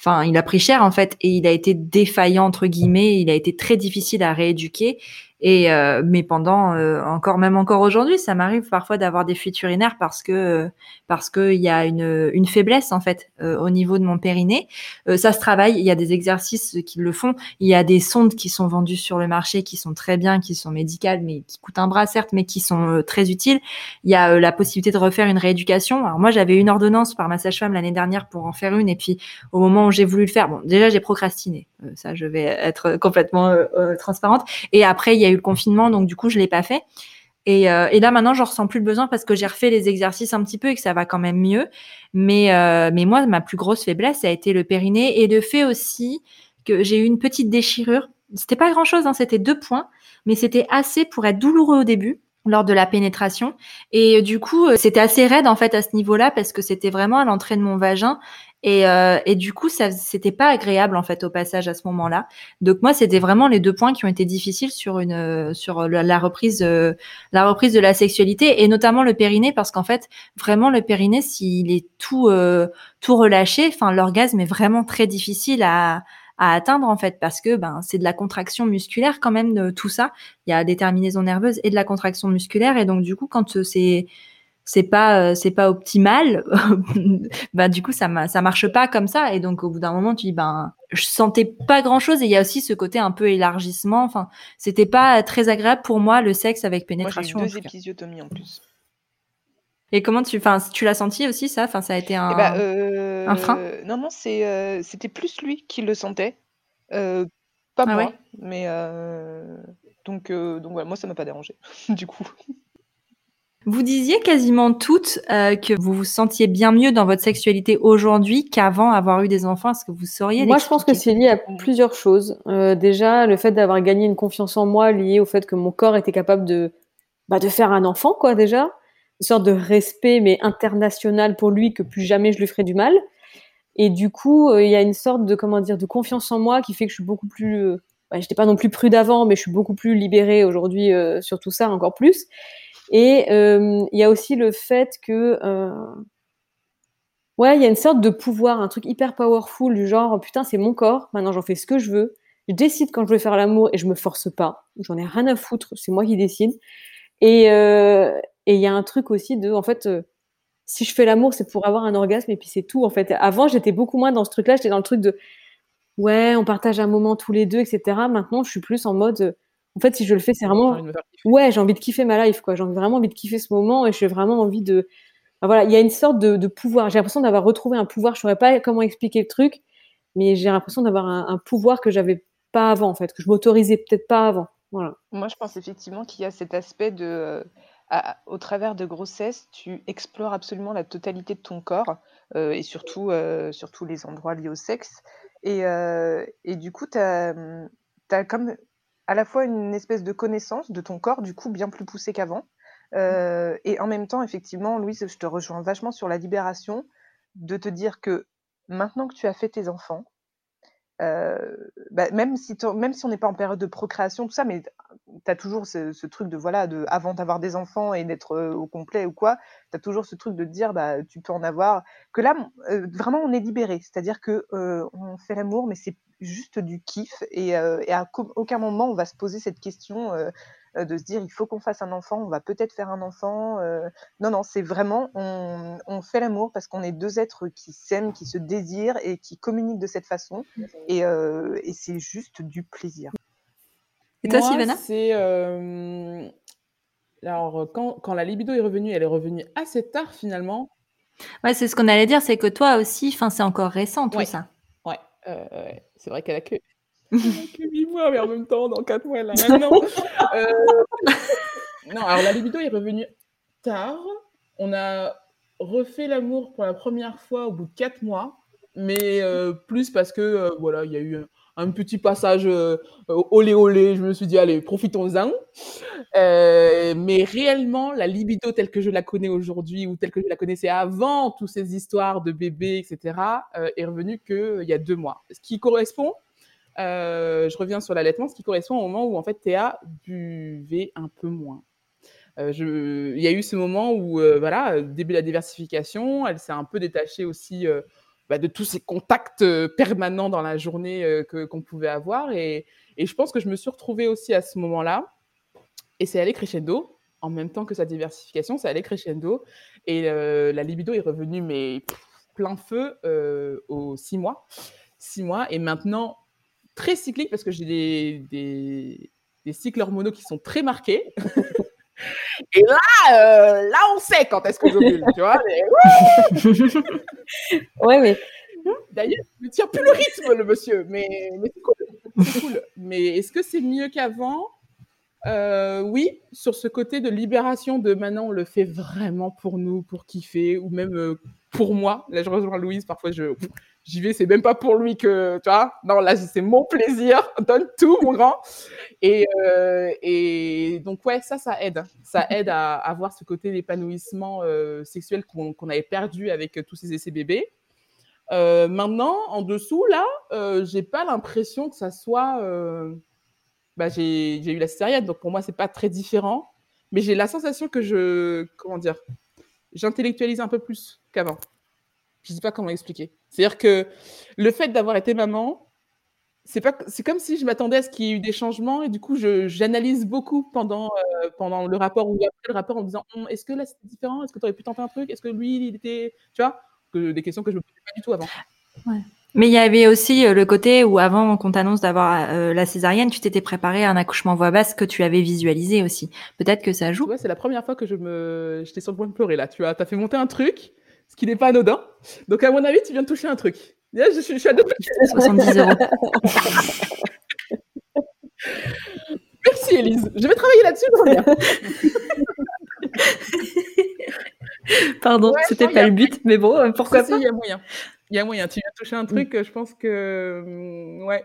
Enfin, il a pris cher en fait et il a été défaillant entre guillemets. Il a été très difficile à rééduquer. Et euh, mais pendant euh, encore même encore aujourd'hui, ça m'arrive parfois d'avoir des fuites urinaires parce que euh, parce que il y a une une faiblesse en fait euh, au niveau de mon périnée. Euh, ça se travaille. Il y a des exercices qui le font. Il y a des sondes qui sont vendues sur le marché qui sont très bien, qui sont médicales mais qui coûtent un bras certes, mais qui sont euh, très utiles. Il y a la possibilité de refaire une rééducation. Alors moi j'avais une ordonnance par ma sage-femme l'année dernière pour en faire une et puis au moment où j'ai voulu le faire, bon déjà j'ai procrastiné. Ça je vais être complètement transparente. Et après, il y a eu le confinement, donc du coup, je l'ai pas fait. Et, euh, et là, maintenant, je ressens plus le besoin parce que j'ai refait les exercices un petit peu et que ça va quand même mieux. Mais, euh, mais moi, ma plus grosse faiblesse, a été le périnée et le fait aussi que j'ai eu une petite déchirure. C'était pas grand chose, hein, c'était deux points, mais c'était assez pour être douloureux au début lors de la pénétration. Et euh, du coup, euh, c'était assez raide en fait à ce niveau-là parce que c'était vraiment à l'entrée de mon vagin. Et, euh, et du coup, ça c'était pas agréable en fait au passage à ce moment-là. Donc moi, c'était vraiment les deux points qui ont été difficiles sur une sur la, reprise la reprise de la sexualité et notamment le périnée parce qu'en fait, vraiment le périnée s'il est tout tout relâché, enfin l'orgasme est vraiment très difficile à à atteindre en fait parce que ben c'est de la contraction musculaire quand même de tout ça. Il y a des terminaisons nerveuses et de la contraction musculaire et donc du coup quand euh, c'est c'est pas euh, c'est pas optimal [laughs] bah du coup ça ma- ça marche pas comme ça et donc au bout d'un moment tu dis ben je sentais pas grand chose et il y a aussi ce côté un peu élargissement. Enfin, c'était pas très agréable pour moi le sexe avec pénétration. Moi, j'ai eu deux épisiotomies en plus. Et comment tu, enfin, tu l'as senti aussi ça? Enfin, ça a été un, eh ben, un frein? euh, Non, non, c'est, euh, c'était plus lui qui le sentait, euh, pas Ah moi. ouais? Mais euh, donc, euh, donc voilà, moi ça m'a pas dérangé [laughs] du coup. Vous disiez quasiment toutes euh, que vous vous sentiez bien mieux dans votre sexualité aujourd'hui qu'avant avoir eu des enfants. Est-ce que vous sauriez Moi, je pense que c'est lié à plusieurs choses. Euh, déjà, le fait d'avoir gagné une confiance en moi lié au fait que mon corps était capable de, bah, de faire un enfant, quoi, déjà. Une sorte de respect, mais international pour lui, que plus jamais je lui ferai du mal. Et du coup, euh, il y a une sorte de, comment dire, de confiance en moi qui fait que je suis beaucoup plus, euh, ouais, j'étais pas non plus prude avant, mais je suis beaucoup plus libérée aujourd'hui euh, sur tout ça, encore plus. Et il y a aussi le fait que, ouais, il y a une sorte de pouvoir, un truc hyper powerful du genre, putain, c'est mon corps, maintenant j'en fais ce que je veux, je décide quand je veux faire l'amour et je me force pas, j'en ai rien à foutre, c'est moi qui décide. Et et il y a un truc aussi de, en fait, euh, si je fais l'amour, c'est pour avoir un orgasme et puis c'est tout. En fait, avant, j'étais beaucoup moins dans ce truc-là, j'étais dans le truc de, ouais, on partage un moment tous les deux, etc. Maintenant, je suis plus en mode, euh, en fait, si je le fais, c'est vraiment. Ouais, j'ai envie de kiffer ma life, quoi. J'ai vraiment envie de kiffer ce moment et j'ai vraiment envie de. Enfin, voilà, il y a une sorte de, de pouvoir. J'ai l'impression d'avoir retrouvé un pouvoir. Je saurais pas comment expliquer le truc, mais j'ai l'impression d'avoir un, un pouvoir que j'avais pas avant, en fait, que je m'autorisais peut-être pas avant. Voilà. Moi, je pense effectivement qu'il y a cet aspect de, euh, à- au travers de grossesse, tu explores absolument la totalité de ton corps euh, et surtout, euh, surtout les endroits liés au sexe. Et, euh, et du coup, tu as, comme à la fois une espèce de connaissance de ton corps, du coup, bien plus poussée qu'avant. Euh, et en même temps, effectivement, Louise, je te rejoins vachement sur la libération de te dire que maintenant que tu as fait tes enfants, euh, bah, même, si même si on n'est pas en période de procréation, tout ça, mais tu as toujours ce, ce truc de, voilà, de, avant d'avoir des enfants et d'être au complet ou quoi, tu as toujours ce truc de dire, bah, tu peux en avoir. Que là, vraiment, on est libéré. C'est-à-dire que on fait l'amour, mais c'est juste du kiff. Et, et à aucun moment, on va se poser cette question de se dire, il faut qu'on fasse un enfant, on va peut-être faire un enfant. euh. Non, non, c'est vraiment, on, on fait l'amour parce qu'on est deux êtres qui s'aiment, qui se désirent et qui communiquent de cette façon. Et, euh, et c'est juste du plaisir. Et toi, Sylvana? c'est euh, alors quand, quand la libido est revenue, elle est revenue assez tard finalement. Ouais, c'est ce qu'on allait dire, c'est que toi aussi, c'est encore récent tout Ouais. ça. Ouais, euh, ouais. c'est vrai qu'elle a que elle a que 8 mois, mais en même temps, dans 4 mois, un [laughs] an. Euh, Non, alors la libido est revenue tard. On a refait l'amour pour la première fois au bout de 4 mois, mais euh, plus parce que euh, voilà, il y a eu un, petit passage euh, olé olé. Je me suis dit allez, profitons-en. Euh, mais réellement, la libido telle que je la connais aujourd'hui ou telle que je la connaissais avant toutes ces histoires de bébés, etc., euh, est revenue qu'il y a deux mois. Ce qui correspond, je reviens sur l'allaitement, ce qui correspond au moment où en fait Théa buvait un peu moins. Euh, Il y a eu ce moment où, euh, voilà, euh, début de la diversification, elle s'est un peu détachée aussi euh, bah, de tous ces contacts euh, permanents dans la journée euh, que- qu'on pouvait avoir. Et, je pense que je me suis retrouvée aussi à ce moment-là. Et c'est allé crescendo, en même temps que sa diversification, c'est allé crescendo. Et euh, la libido est revenue, mais plein feu euh, aux six mois. Six mois. Et maintenant, très cyclique, parce que j'ai des, des, des cycles hormonaux qui sont très marqués. [laughs] Et là, euh, là, on sait quand est-ce que j'ovule, tu vois. mais- Ouais, [laughs] mais D'ailleurs, il ne tient plus le rythme, le monsieur, mais, mais c'est cool. c'est cool. Mais est-ce que c'est mieux qu'avant? Euh, Oui, sur ce côté de libération de maintenant, on le fait vraiment pour nous, pour kiffer, ou même euh, pour moi. Là, je rejoins Louise, parfois je j'y vais, c'est même pas pour lui que, tu vois. Non, là, c'est mon plaisir. [laughs] Donne tout, mon grand. Et, euh, et donc, ouais, ça, ça aide. Ça [laughs] aide à avoir ce côté d'épanouissement euh, sexuel qu'on avait perdu avec euh, tous ces essais bébés. Euh, maintenant, en dessous, là, euh, j'ai pas l'impression que ça soit. euh, Bah, j'ai j'ai eu la césarienne, donc pour moi, c'est pas très différent. Mais j'ai la sensation que je. Comment dire J'intellectualise un peu plus qu'avant. Je sais pas comment expliquer. C'est-à-dire que le fait d'avoir été maman, c'est pas c'est comme si je m'attendais à ce qu'il y ait eu des changements et du coup je j'analyse beaucoup pendant euh, pendant le rapport ou après le rapport en me disant Hum, est-ce que là c'était différent? Est-ce que tu aurais pu tenter un truc? Est-ce que lui il était tu vois? Que des questions que je me posais pas du tout avant Mais il y avait aussi le côté où avant qu'on t'annonce d'avoir la césarienne, tu t'étais préparé à un accouchement voix basse que tu avais visualisé aussi. Peut-être que ça joue. Tu vois, c'est la première fois que je me, j'étais sur le point de pleurer là. Tu as, as fait monter un truc, ce qui n'est pas anodin. Donc à mon avis, tu viens de toucher un truc. Je, suis, je suis à deux 70 euros. [laughs] Merci Elise. Je vais travailler là-dessus. [laughs] Pardon, c'était pas le but, mais bon, euh, pourquoi pas Il y a moyen. Il y a moyen. Tu viens de toucher un truc, mm. je pense que. Mm, ouais.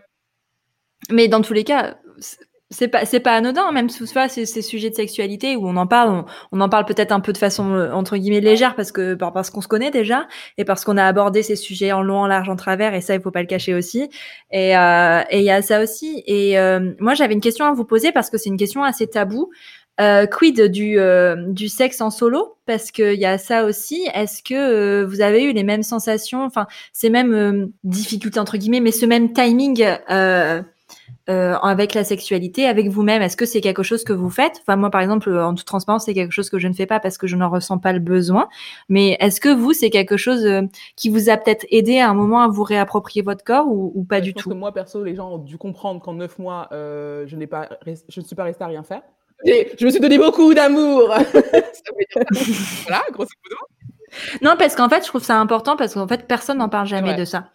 Mais dans tous les cas, c'est pas c'est pas anodin même sous ces, ces sujets de sexualité où on en parle on, en parle peut-être un peu de façon euh, entre guillemets légère parce que parce qu'on se connaît déjà et parce qu'on a abordé ces sujets en long en large en travers et ça il faut pas le cacher aussi. Et euh, et il y a ça aussi. Et euh, moi j'avais une question à vous poser parce que c'est une question assez taboue. Euh, quid du, du sexe en solo? Parce qu'il y a ça aussi. Est-ce que vous avez eu les mêmes sensations, enfin ces mêmes difficultés entre guillemets, mais ce même timing euh, avec la sexualité, avec vous-même Est-ce que c'est quelque chose que vous faites? Enfin, moi, par exemple, en toute transparence, c'est quelque chose que je ne fais pas parce que je n'en ressens pas le besoin. Mais est-ce que vous, c'est quelque chose euh, qui vous a peut-être aidé à un moment à vous réapproprier votre corps ou, pas du je pense tout? que Moi, perso, les gens ont dû comprendre qu'en neuf mois, euh, je n'ai pas, je ne suis pas restée à rien faire. Et je me suis donné beaucoup d'amour. [laughs] voilà, grosso modo. Non, parce qu'en fait, je trouve ça important parce qu'en fait, personne n'en parle jamais de ça.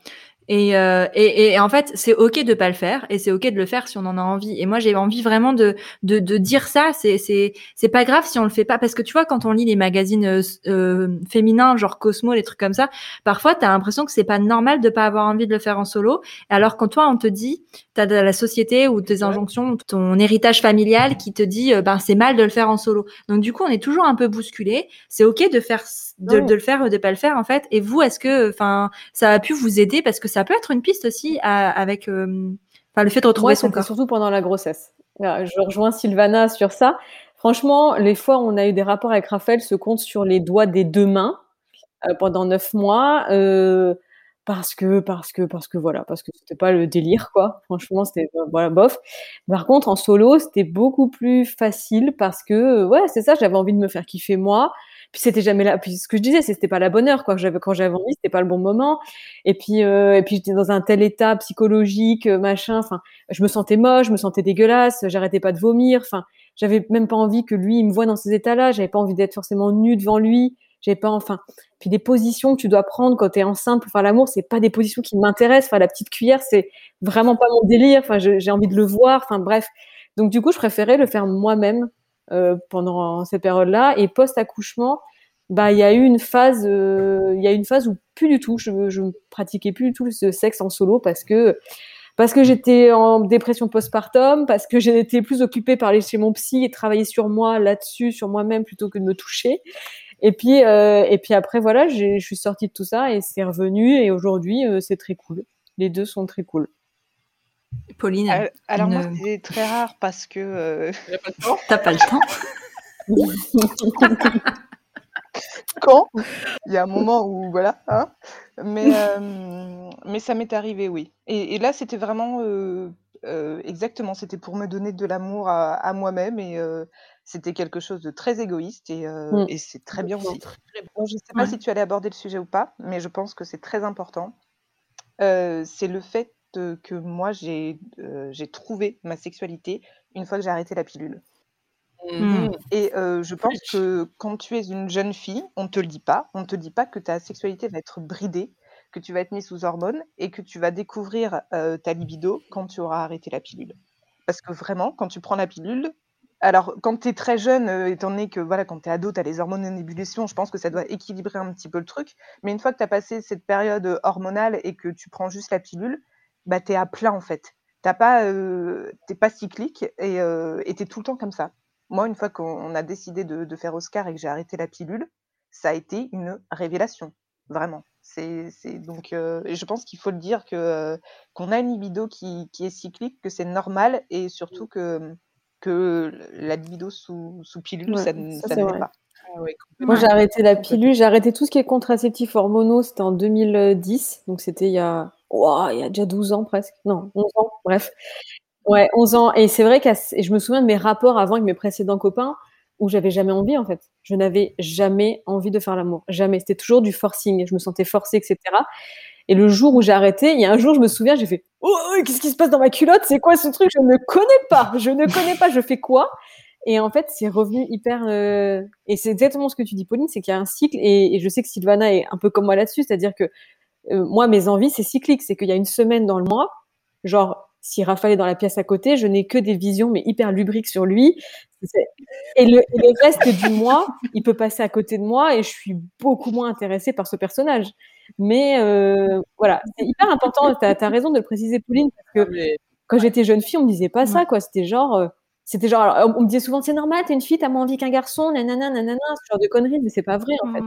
Et, euh, et, et, en fait, c'est ok de pas le faire et c'est ok de le faire si on en a envie. Et moi, j'ai envie vraiment de, de, de dire ça. C'est c'est c'est pas grave si on le fait pas parce que tu vois, quand on lit les magazines euh, euh féminins, genre Cosmo, les trucs comme ça, parfois t'as l'impression que c'est pas normal de pas avoir envie de le faire en solo. Alors quand toi, on te dit, t'as de la société ou tes injonctions, ton héritage familial qui te dit, euh, ben c'est mal de le faire en solo. Donc du coup, on est toujours un peu bousculé. C'est ok de faire de, de, le faire ou de pas le faire en fait. Et vous, est-ce que, enfin, ça a pu vous aider? Parce que ça peut être une piste aussi avec, euh, enfin, le fait de retrouver son corps. Surtout pendant la grossesse. Je rejoins Sylvana sur ça. Franchement, les fois où on a eu des rapports avec Raphaël se comptent sur les doigts des deux mains euh, pendant neuf mois. Euh, parce que parce que parce que voilà parce que c'était pas le délire quoi franchement c'était voilà bof par contre en solo c'était beaucoup plus facile parce que ouais c'est ça j'avais envie de me faire kiffer moi puis c'était jamais là. Puis ce que je disais, c'était pas la bonne heure, quoi. J'avais quand j'avais envie, c'était pas le bon moment. Et puis euh, et puis j'étais dans un tel état psychologique, euh, machin. Enfin, je me sentais moche, je me sentais dégueulasse, j'arrêtais pas de vomir. Enfin, j'avais même pas envie que lui il me voit dans ces états-là. J'avais pas envie d'être forcément nue devant lui. J'avais pas, enfin. Puis des positions que tu dois prendre quand tu es enceinte pour faire l'amour, c'est pas des positions qui m'intéressent. Enfin, la petite cuillère, c'est vraiment pas mon délire. Enfin, j'ai envie de le voir. Enfin, bref. Donc du coup, je préférais le faire moi-même pendant cette période-là. Et post-accouchement, bah, il y a eu une phase, euh, il y a une phase où plus du tout, je, je pratiquais plus du tout ce sexe en solo parce que parce que j'étais en dépression postpartum, parce que j'étais plus occupée par aller chez mon psy et travailler sur moi là-dessus, sur moi-même plutôt que de me toucher. Et puis euh, et puis après voilà, je suis sortie de tout ça et c'est revenu et aujourd'hui c'est très cool. Les deux sont très cool. Pauline. Euh, alors, moi, c'est très rare parce que. Euh... T'as pas le temps. [laughs] Quand? Il y a un moment où voilà, hein mais euh, mais ça m'est arrivé, oui. Et, et là, c'était vraiment euh, euh, exactement, c'était pour me donner de l'amour à, à moi-même et c'était quelque chose de très égoïste et, mmh. et c'est très bien aussi. Bon, je ne sais pas si tu allais aborder le sujet ou pas, mais je pense que c'est très important. c'est le fait que moi j'ai trouvé ma sexualité une fois que j'ai arrêté la pilule. Mmh. Et je pense que quand tu es une jeune fille, on te le dit pas, on te dit pas que ta sexualité va être bridée, que tu vas être mise sous hormones et que tu vas découvrir ta libido quand tu auras arrêté la pilule. Parce que vraiment, quand tu prends la pilule, alors quand tu es très jeune, étant donné que voilà, quand tu es ado, tu as les hormones en ébullition, je pense que ça doit équilibrer un petit peu le truc. Mais une fois que tu as passé cette période hormonale et que tu prends juste la pilule, bah, tu es à plein en fait. Tu pas, pas cyclique et tu es tout le temps comme ça. Moi, une fois qu'on a décidé de, faire Oscar et que j'ai arrêté la pilule, ça a été une révélation, vraiment. C'est donc, et je pense qu'il faut le dire que qu'on a une libido qui, qui est cyclique, que c'est normal et surtout que que la libido sous, sous pilule, ça, ça, ne pas. Ah Moi, j'ai arrêté la pilule, j'ai arrêté tout ce qui est contraceptif hormonaux, c'était en 2010, donc c'était il y a, il y a déjà 12 ans presque, non, 11 ans, bref. Ouais, 11 ans. Et c'est vrai que je me souviens de mes rapports avant avec mes précédents copains où j'avais jamais envie, en fait. Je n'avais jamais envie de faire l'amour. Jamais. C'était toujours du forcing. Je me sentais forcée, etc. Et le jour où j'ai arrêté, il y a un jour, je me souviens, j'ai fait Oh, qu'est-ce qui se passe dans ma culotte? C'est quoi ce truc? Je ne connais pas. Je ne connais pas. Je fais quoi? Et en fait, c'est revenu hyper. Euh, et c'est exactement ce que tu dis, Pauline, c'est qu'il y a un cycle. Et, je sais que Sylvana est un peu comme moi là-dessus, c'est-à-dire que euh, moi, mes envies, c'est cyclique. C'est qu'il y a une semaine dans le mois, genre si Raphaël est dans la pièce à côté, je n'ai que des visions, mais hyper lubriques sur lui. Et le, reste du mois, il peut passer à côté de moi et je suis beaucoup moins intéressée par ce personnage. Mais euh, voilà, c'est hyper important. Tu as, raison de le préciser, Pauline, parce que quand j'étais jeune fille, on me disait pas ça, quoi. C'était genre, euh, c'était genre, on me disait souvent, c'est normal, t'es une fille, t'as moins envie qu'un garçon, nanana, nanana, ce genre de conneries, mais c'est pas vrai, en fait.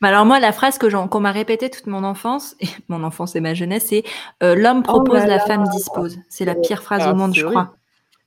Mais alors moi, la phrase que qu'on m'a répétée toute mon enfance, et [laughs] mon enfance et ma jeunesse, c'est euh, l'homme oh propose, la femme dispose. C'est la pire phrase au monde, je crois.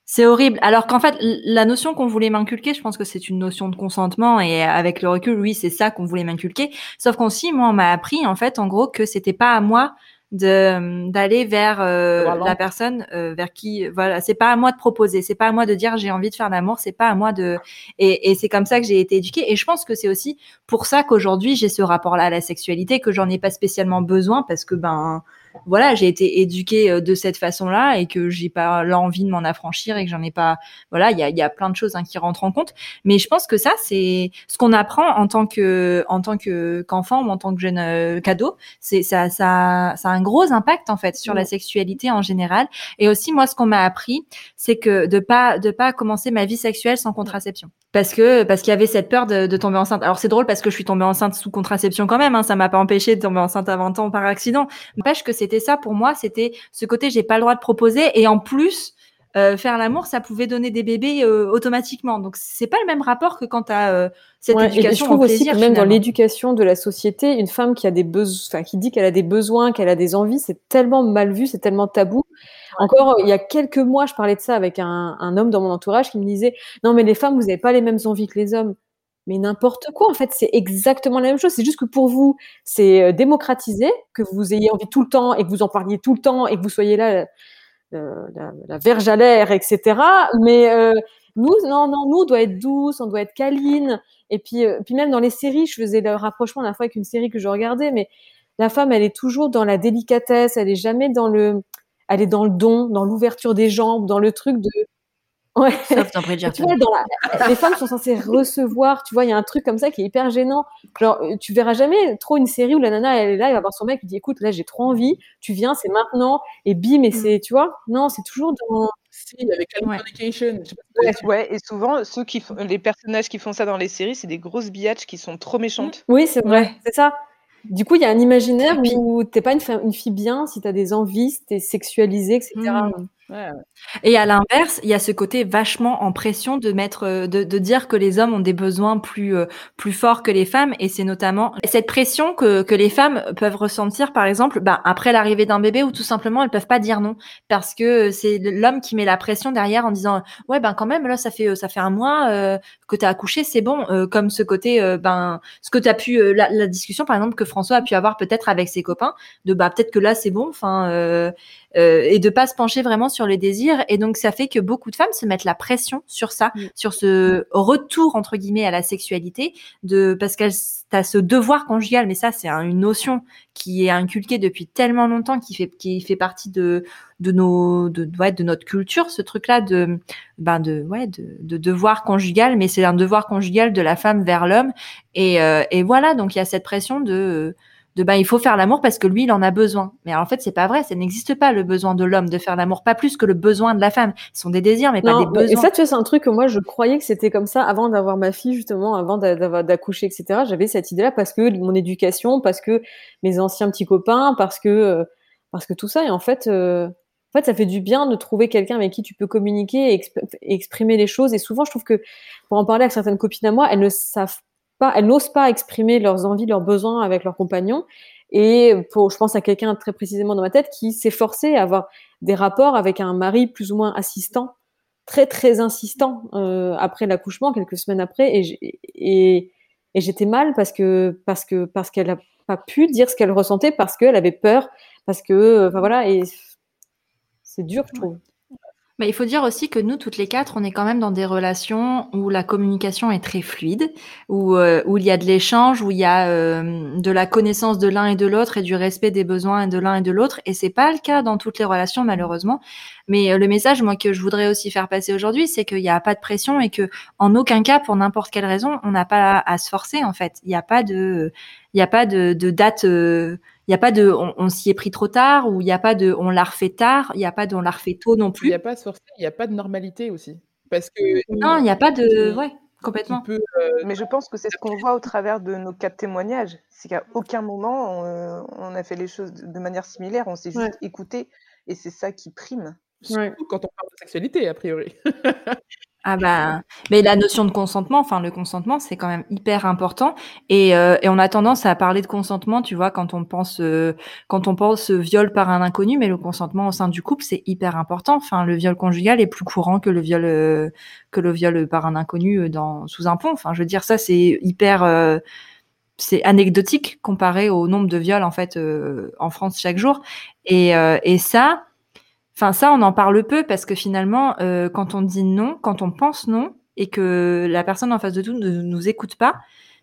C'est horrible. Alors qu'en fait, la notion qu'on voulait m'inculquer, je pense que c'est une notion de consentement et avec le recul, oui, c'est ça qu'on voulait m'inculquer. Sauf qu'aussi, moi, on m'a appris en fait, en gros, que c'était pas à moi de d'aller vers euh, la personne euh, vers qui voilà c'est pas à moi de proposer c'est pas à moi de dire j'ai envie de faire l'amour c'est pas à moi de et, et c'est comme ça que j'ai été éduquée et je pense que c'est aussi pour ça qu'aujourd'hui j'ai ce rapport là à la sexualité que j'en ai pas spécialement besoin parce que ben voilà, j'ai été éduquée euh, de cette façon-là et que j'ai pas l'envie de m'en affranchir et que j'en ai pas. Voilà, il y a, y a plein de choses hein, qui rentrent en compte. Mais je pense que ça, c'est ce qu'on apprend en tant que en tant que qu'enfant ou en tant que jeune euh, cadeau. C'est ça, ça, ça a un gros impact en fait sur la sexualité en général. Et aussi, moi, ce qu'on m'a appris, c'est que de pas de pas commencer ma vie sexuelle sans contraception parce que parce qu'il y avait cette peur de, de tomber enceinte. Alors c'est drôle parce que je suis tombée enceinte sous contraception quand même. Hein, ça m'a pas empêché de tomber enceinte à 20 ans par accident. N'empêche que c'était ça pour moi. C'était ce côté j'ai pas le droit de proposer et en plus euh, faire l'amour, ça pouvait donner des bébés euh, automatiquement. Donc c'est pas le même rapport que quand tu as euh, cette éducation. Et je trouve aussi que même dans l'éducation de la société, une femme qui a des besoins, qui dit qu'elle a des besoins, qu'elle a des envies, c'est tellement mal vu, c'est tellement tabou. Encore il y a quelques mois, je parlais de ça avec un, homme dans mon entourage qui me disait non mais les femmes vous n'avez pas les mêmes envies que les hommes. Mais n'importe quoi, en fait, c'est exactement la même chose. C'est juste que pour vous, c'est euh, démocratisé, que vous ayez envie tout le temps et que vous en parliez tout le temps et que vous soyez là, euh, la, verge à l'air, etc. Mais euh, nous, non, non, nous, on doit être douce, on doit être câline. Et puis, euh, puis même dans les séries, je faisais le rapprochement la fois avec une série que je regardais, mais la femme, elle est toujours dans la délicatesse, elle est jamais dans le, elle est dans le don, dans l'ouverture des jambes, dans le truc de. [laughs] Ouais. Sauf dans tu vois, dans la... les femmes sont censées recevoir. Tu vois, il y a un truc comme ça qui est hyper gênant. Genre, euh, tu verras jamais trop une série où la nana elle est là, elle va voir son mec, il dit écoute, là j'ai trop envie, tu viens, c'est maintenant, et bim, et mm. c'est, tu vois, non, c'est toujours dans. Si, avec Californication. Ouais. ouais, et souvent, ceux qui font, les personnages qui font ça dans les séries, c'est des grosses biatches qui sont trop méchantes. Oui, c'est vrai, c'est ça. Du coup, il y a un imaginaire où t'es pas une, une, fille bien si tu as des envies, si t'es sexualisée, etc. Et à l'inverse, il y a ce côté vachement en pression de mettre, euh, de, de dire que les hommes ont des besoins plus euh, plus forts que les femmes, et c'est notamment cette pression que, que les femmes peuvent ressentir, par exemple, bah, après l'arrivée d'un bébé, ou tout simplement elles peuvent pas dire non. Parce que c'est l'homme qui met la pression derrière en disant ouais ben quand même là ça fait ça fait un mois euh, que tu as accouché, c'est bon, comme ce côté ben ce que tu as pu la, la, discussion par exemple que François a pu avoir peut-être avec ses copains de bah peut-être que là c'est bon, enfin euh, et de pas se pencher vraiment sur les désirs. Et donc ça fait que beaucoup de femmes se mettent la pression sur ça, mm. sur ce retour entre guillemets à la sexualité, de parce qu'elles as ce devoir conjugal. Mais ça c'est une notion qui est inculquée depuis tellement longtemps, qui fait qui fait partie de de nos de ouais, de notre culture, ce truc-là de ben de ouais de, de devoir conjugal. Mais c'est un devoir conjugal de la femme vers l'homme. Et euh, et voilà donc il y a cette pression de de ben il faut faire l'amour parce que lui il en a besoin. Mais en fait c'est pas vrai, ça n'existe pas le besoin de l'homme de faire l'amour, pas plus que le besoin de la femme. Ce sont des désirs mais pas des besoins. Et ça tu vois c'est un truc que moi je croyais que c'était comme ça avant d'avoir ma fille justement, avant d'accoucher etc. J'avais cette idée là parce que mon éducation, parce que mes anciens petits copains, parce que euh, parce que tout ça et en fait euh, en fait, ça fait du bien de trouver quelqu'un avec qui tu peux communiquer et, exprimer les choses. Et souvent, je trouve que pour en parler avec certaines copines à moi, elles ne savent pas, elles n'osent pas exprimer leurs envies, leurs besoins avec leurs compagnons. Et pour, je pense à quelqu'un très précisément dans ma tête qui s'est forcé à avoir des rapports avec un mari plus ou moins assistant, très très insistant euh, après l'accouchement, quelques semaines après, et, et, et j'étais mal parce que parce que parce qu'elle a pas pu dire ce qu'elle ressentait parce qu'elle avait peur, parce que enfin voilà, et c'est dur, je trouve. Bah, il faut dire aussi que nous, toutes les quatre, on est quand même dans des relations où la communication est très fluide, où, euh, où il y a de l'échange, où il y a euh, de la connaissance de l'un et de l'autre et du respect des besoins de l'un et de l'autre. Et c'est pas le cas dans toutes les relations, malheureusement. Mais euh, le message, moi, que je voudrais aussi faire passer aujourd'hui, c'est qu'il n'y a pas de pression et que, en aucun cas, pour n'importe quelle raison, on n'a pas à, se forcer. En fait, il n'y a pas de, il n'y a pas de, de date il n'y a pas de on, s'y est pris trop tard ou il n'y a pas de on l'a refait tard, il n'y a pas de on l'a refait tôt non plus. Il n'y a pas il n'y a pas de normalité aussi. Parce que non, il n'y a pas de ouais, complètement. Euh, Mais je pense que c'est ce qu'on voit au travers de nos quatre témoignages, c'est qu'à aucun moment on, a fait les choses de manière similaire, on s'est juste écouté et c'est ça qui prime. Surtout quand on parle de sexualité a priori. [laughs] Ah bah, mais la notion de consentement, enfin le consentement, c'est quand même hyper important. Et, euh, et, on a tendance à parler de consentement, tu vois, quand on pense euh, quand on pense viol par un inconnu, mais le consentement au sein du couple, c'est hyper important. Enfin, le viol conjugal est plus courant que le viol euh, que le viol par un inconnu dans sous un pont. Enfin, je veux dire, ça c'est hyper c'est anecdotique comparé au nombre de viols en fait en France chaque jour. Et, et ça Enfin, ça, on en parle peu parce que finalement, euh, quand on dit non, quand on pense non, et que la personne en face de nous ne nous écoute pas,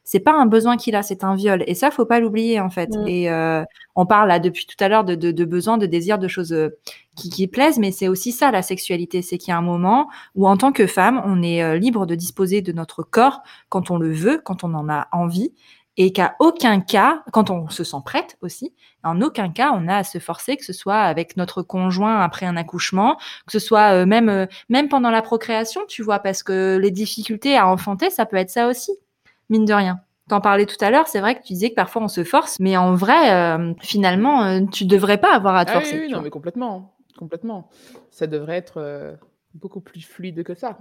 c'est pas un besoin qu'il a, c'est un viol. Et ça, faut pas l'oublier en fait. Mm. Et euh, on parle là depuis tout à l'heure de, de, de besoin, de désir, de choses euh, qui, qui plaisent, mais c'est aussi ça la sexualité, c'est qu'il y a un moment où en tant que femme, on est libre de disposer de notre corps quand on le veut, quand on en a envie, et qu'à aucun cas, quand on se sent prête aussi, en aucun cas on a à se forcer, que ce soit avec notre conjoint après un accouchement, que ce soit euh, même euh, même pendant la procréation, tu vois, parce que les difficultés à enfanter, ça peut être ça aussi, mine de rien. T'en parlais tout à l'heure, c'est vrai que tu disais que parfois on se force, mais en vrai, euh, finalement, tu devrais pas avoir à te ah forcer. oui, non, mais complètement, complètement. Ça devrait être beaucoup plus fluide que ça.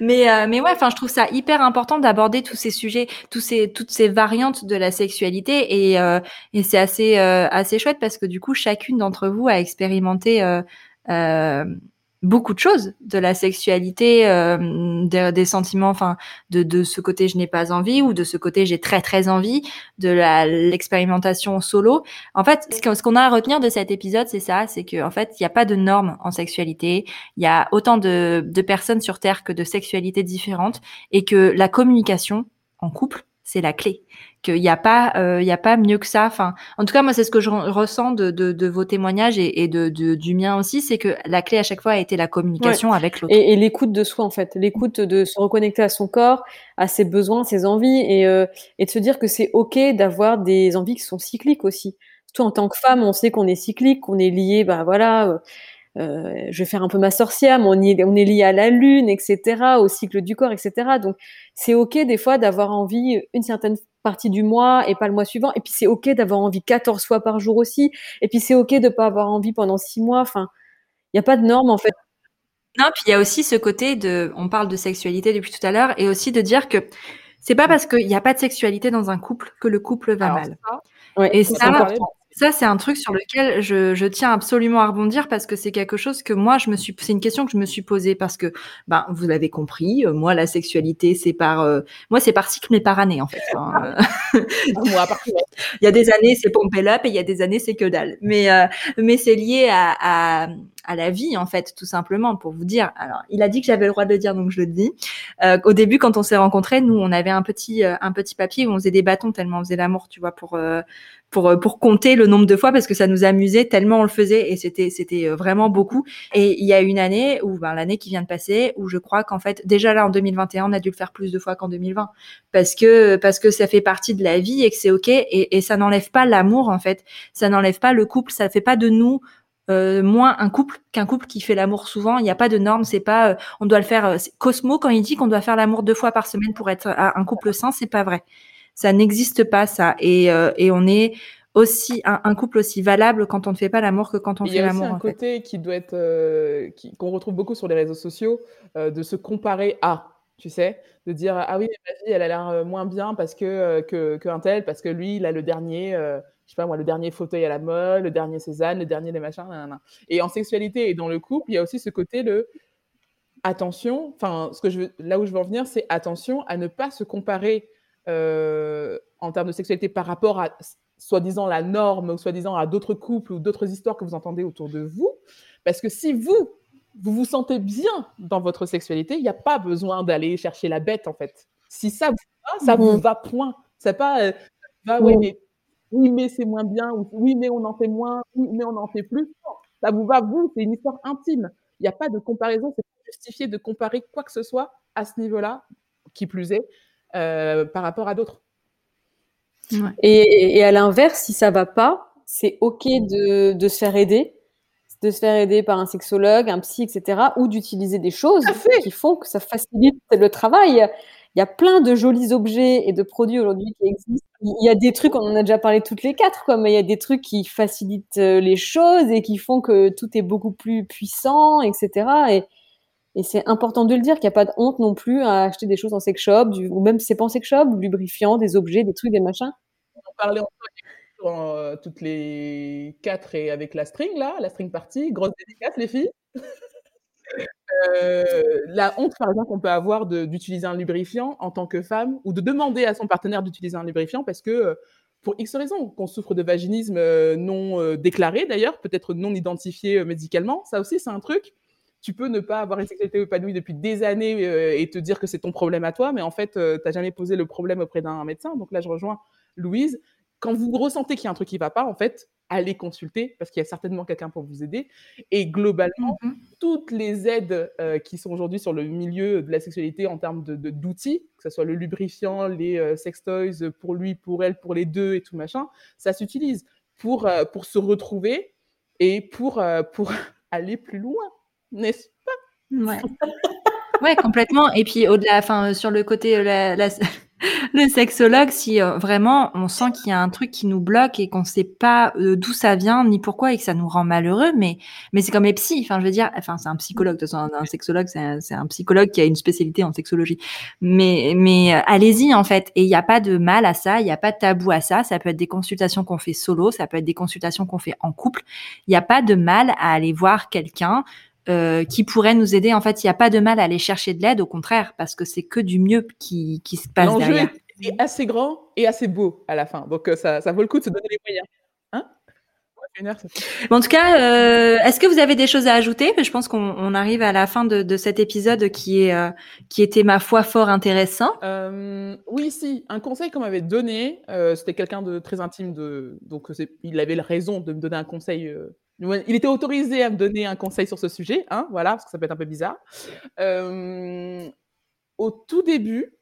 Mais, euh, mais ouais, enfin, je trouve ça hyper important d'aborder tous ces sujets, tous ces, toutes ces variantes de la sexualité, et, euh, et c'est assez, euh, assez chouette parce que du coup, chacune d'entre vous a expérimenté beaucoup de choses de la sexualité, euh, des, sentiments, enfin de, de ce côté je n'ai pas envie ou de ce côté j'ai très très envie, de l'expérimentation solo. En fait, ce qu'on a à retenir de cet épisode, c'est ça, c'est que en fait il n'y a pas de normes en sexualité, il y a autant de, de personnes sur terre que de sexualités différentes et que la communication en couple c'est la clé. Qu'il n'y a pas euh, il y a pas mieux que ça. Enfin en tout cas moi c'est ce que je ressens de, de, de vos témoignages et, et de, de, du mien aussi c'est que la clé à chaque fois a été la communication avec l'autre. Et, et l'écoute de soi en fait. L'écoute de se reconnecter à son corps à ses besoins ses envies et, euh, et de se dire que c'est ok d'avoir des envies qui sont cycliques aussi. Surtout en tant que femme on sait qu'on est cyclique qu'on est lié bah voilà euh, je vais faire un peu ma sorcière, mais on, est, on est lié à la lune, etc., au cycle du corps, etc. Donc, c'est ok des fois d'avoir envie une certaine partie du mois et pas le mois suivant. Et puis, c'est ok d'avoir envie 14 fois par jour aussi. Et puis, c'est ok de pas avoir envie pendant six mois. Enfin, il n'y a pas de norme, en fait. Non, puis il y a aussi ce côté de, on parle de sexualité depuis tout à l'heure, et aussi de dire que c'est pas parce qu'il n'y a pas de sexualité dans un couple que le couple va mal. ouais, et ça, ça, c'est un truc sur lequel je, je, tiens absolument à rebondir parce que c'est quelque chose que moi, je me suis, c'est une question que je me suis posée parce que, ben, vous l'avez compris, euh, moi, la sexualité, c'est par, euh, moi, c'est par cycle, mais par année, en fait. Hein. [laughs] moi, par il y a des années, c'est pompé up et il y a des années, c'est que dalle. Mais, euh, mais c'est lié à, à, à, la vie, en fait, tout simplement, pour vous dire. Alors, il a dit que j'avais le droit de le dire, donc je le dis. Euh, au début, quand on s'est rencontrés, nous, on avait un petit, un petit papier où on faisait des bâtons tellement on faisait l'amour, tu vois, pour, pour euh, pour compter le nombre de fois parce que ça nous amusait tellement on le faisait et c'était c'était euh, vraiment beaucoup. Et il y a une année ou ben l'année qui vient de passer où je crois qu'en fait déjà là en 2021 on a dû le faire plus de fois qu'en 2020 parce que parce que ça fait partie de la vie et que c'est ok et, et ça n'enlève pas l'amour en fait, ça n'enlève pas le couple, ça fait pas de nous euh, moins un couple qu'un couple qui fait l'amour souvent. Il n'y a pas de norme, c'est pas on doit le faire. Cosmo quand il dit qu'on doit faire l'amour deux fois par semaine pour être un couple sain, c'est pas vrai. Ça n'existe pas, ça. Et, euh, et on est aussi un, couple aussi valable quand on ne fait pas l'amour que quand on fait l'amour. Il y a aussi un côté qui doit être euh, qu'on retrouve beaucoup sur les réseaux sociaux, euh, de se comparer à, tu sais, de dire ah oui ma vie elle a l'air moins bien parce que qu'un tel parce que lui il a le dernier, je sais pas moi le dernier fauteuil à la mode, le dernier Cézanne, le dernier des machins, et en sexualité et dans le couple il y a aussi ce côté de attention, enfin ce que je veux, là où je veux en venir c'est attention à ne pas se comparer euh, en termes de sexualité par rapport à soi-disant la norme ou soi-disant à d'autres couples ou d'autres histoires que vous entendez autour de vous. Parce que si vous, vous vous sentez bien dans votre sexualité, il n'y a pas besoin d'aller chercher la bête en fait. Si ça vous va, ça vous va point. C'est pas euh, va, ouais, mais, oui, mais c'est moins bien, ou oui, mais on en fait moins, oui, mais on en fait plus. ça vous va vous, c'est une histoire intime. Il n'y a pas de comparaison, c'est pas justifié de comparer quoi que ce soit à ce niveau-là, qui plus est, euh, par rapport à d'autres. Et, et, à l'inverse, si ça va pas, c'est ok de, de se faire aider de se faire aider par un sexologue, un psy, etc., ou d'utiliser des choses qui font que ça facilite le travail. Il y a plein de jolis objets et de produits aujourd'hui qui existent. Il y a des trucs, on en a déjà parlé toutes les quatre, quoi, mais il y a des trucs qui facilitent euh, les choses et qui font que tout est beaucoup plus puissant, etc. Et, et c'est important de le dire qu'il n'y a pas de honte non plus à acheter des choses en sex shop, ou même si c'est pas en sex shop, lubrifiant, des objets, des trucs, des machins. On en parlait euh, toutes les quatre et avec la string, là, la string party. Grosse dédicace, les filles. [laughs] Euh, la honte, par exemple, qu'on peut avoir d'utiliser un lubrifiant en tant que femme ou de demander à son partenaire d'utiliser un lubrifiant parce que, euh, pour X raisons, qu'on souffre de vaginisme non déclaré d'ailleurs, peut-être non identifié médicalement, ça aussi, c'est un truc. Tu peux ne pas avoir une sexualité épanouie depuis des années et te dire que c'est ton problème à toi, mais en fait, tu n'as jamais posé le problème auprès d'un médecin. Donc là, je rejoins Louise quand vous ressentez qu'il y a un truc qui ne va pas, en fait, allez consulter parce qu'il y a certainement quelqu'un pour vous aider. Et globalement, mmh toutes les aides euh, qui sont aujourd'hui sur le milieu de la sexualité en termes de, d'outils, que ce soit le lubrifiant, les euh, sextoys pour lui, pour elle, pour les deux et tout machin, ça s'utilise pour, euh, pour se retrouver et pour, pour [laughs] aller plus loin, n'est-ce pas? Ouais. ouais, complètement. Et puis au-delà, enfin, sur le côté la, [laughs] le sexologue, si euh, vraiment on sent qu'il y a un truc qui nous bloque et qu'on ne sait pas euh, d'où ça vient ni pourquoi et que ça nous rend malheureux, mais mais c'est comme les. Enfin, je veux enfin c'est un psychologue. De toute un, sexologue, c'est un, psychologue qui a une spécialité en sexologie. Mais euh, allez-y en fait. Et il n'y a pas de mal à ça. Il n'y a pas de tabou à ça. Ça peut être des consultations qu'on fait solo. Ça peut être des consultations qu'on fait en couple. Il n'y a pas de mal à aller voir quelqu'un. Euh, qui pourrait nous aider. En fait, il n'y a pas de mal à aller chercher de l'aide, au contraire, parce que c'est que du mieux qui, qui se passe derrière. Est, est assez grand et assez beau à la fin, donc euh, ça, ça vaut le coup de se donner les moyens. Hein? En tout cas, euh, est-ce que vous avez des choses à ajouter? Je pense qu'on arrive à la fin de, de cet épisode qui est euh, qui était ma foi fort intéressant. Euh, oui, si un conseil qu'on m'avait donné, c'était quelqu'un de très intime de donc il avait raison de me donner un conseil il était autorisé à me donner un conseil sur ce sujet, hein, voilà, parce que ça peut être un peu bizarre. Euh, au tout début,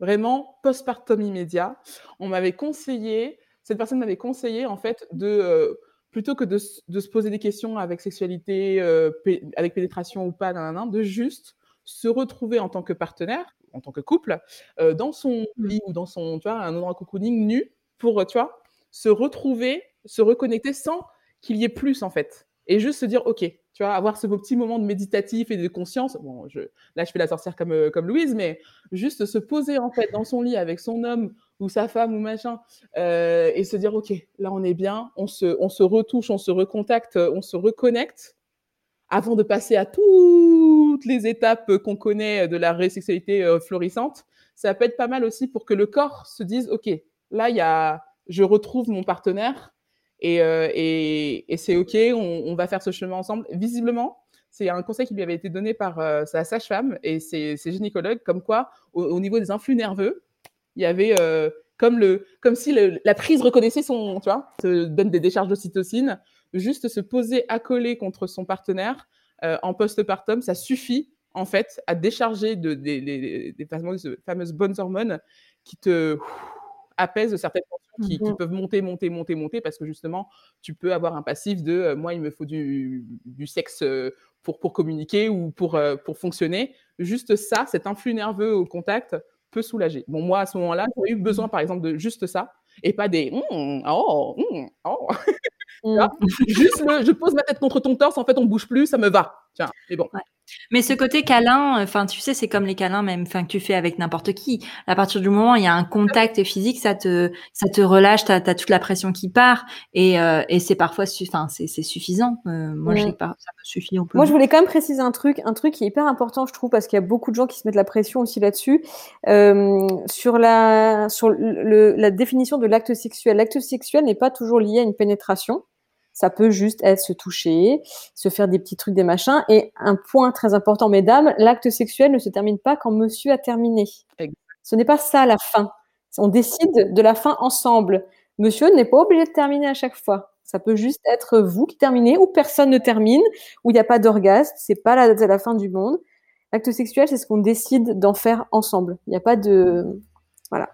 vraiment postpartum immédiat, on m'avait conseillé, cette personne m'avait conseillé en fait de euh, plutôt que de, se poser des questions avec sexualité, euh, avec pénétration ou pas, de juste se retrouver en tant que partenaire, en tant que couple, dans son mmh. lit ou dans son, tu vois, un endroit cocooning nu pour, tu vois, se retrouver, se reconnecter sans qu'il y ait plus en fait. Et juste se dire, ok, tu vois, avoir ce petit moment de méditatif et de conscience. Bon, je, là, je fais la sorcière comme, euh, comme Louise, mais juste se poser en fait dans son lit avec son homme ou sa femme ou machin euh, et se dire, ok, là, on est bien, on se, on se retouche, on se recontacte, on se reconnecte avant de passer à toutes les étapes qu'on connaît de la résexualité euh, florissante. Ça peut être pas mal aussi pour que le corps se dise, ok, là, y a, je retrouve mon partenaire euh, et, c'est OK, on, va faire ce chemin ensemble. Visiblement, c'est un conseil qui lui avait été donné par euh, sa sage-femme et ses, gynécologues, comme quoi, au, niveau des influx nerveux, il y avait euh, comme, le, comme si la prise reconnaissait son, tu vois, se donne des décharges d'ocytocine, juste se poser accolé contre son partenaire en postpartum, ça suffit en fait à décharger de, des, fameuses, fameuses bonnes hormones qui te apaisent certaines qui, mmh peuvent monter, monter, monter, monter, parce que justement, tu peux avoir un passif de euh, moi, il me faut du, du sexe euh, pour, pour communiquer ou pour, euh, pour fonctionner. Juste ça, cet influx nerveux au contact peut soulager. Bon, moi, à ce moment-là, j'ai eu besoin, par exemple, de juste ça et pas des mmh, oh, mmh, oh. [laughs] Juste je pose ma tête contre ton torse, en fait, on bouge plus, ça me va. Tiens, mais bon. Mais ce côté câlin, enfin, tu sais, c'est comme les câlins même, enfin, que tu fais avec n'importe qui. À partir du moment où il y a un contact physique, ça te, ça te relâche, t'as as toute la pression qui part, et, euh, et c'est parfois, enfin, c'est suffisant. Euh, moi, je sais pas, ça me suffit. On moi, je voulais quand même préciser un truc, un truc qui est hyper important, je trouve, parce qu'il y a beaucoup de gens qui se mettent la pression aussi là-dessus, euh, sur la, sur le, la définition de l'acte sexuel. L'acte sexuel n'est pas toujours lié à une pénétration. Ça peut juste être se toucher, se faire des petits trucs, des machins. Et un point très important, mesdames, l'acte sexuel ne se termine pas quand monsieur a terminé. Ce n'est pas ça la fin. On décide de la fin ensemble. Monsieur n'est pas obligé de terminer à chaque fois. Ça peut juste être vous qui terminez ou personne ne termine, où il n'y a pas d'orgasme. C'est pas la, la fin du monde. L'acte sexuel, c'est ce qu'on décide d'en faire ensemble. Il n'y a pas de, voilà.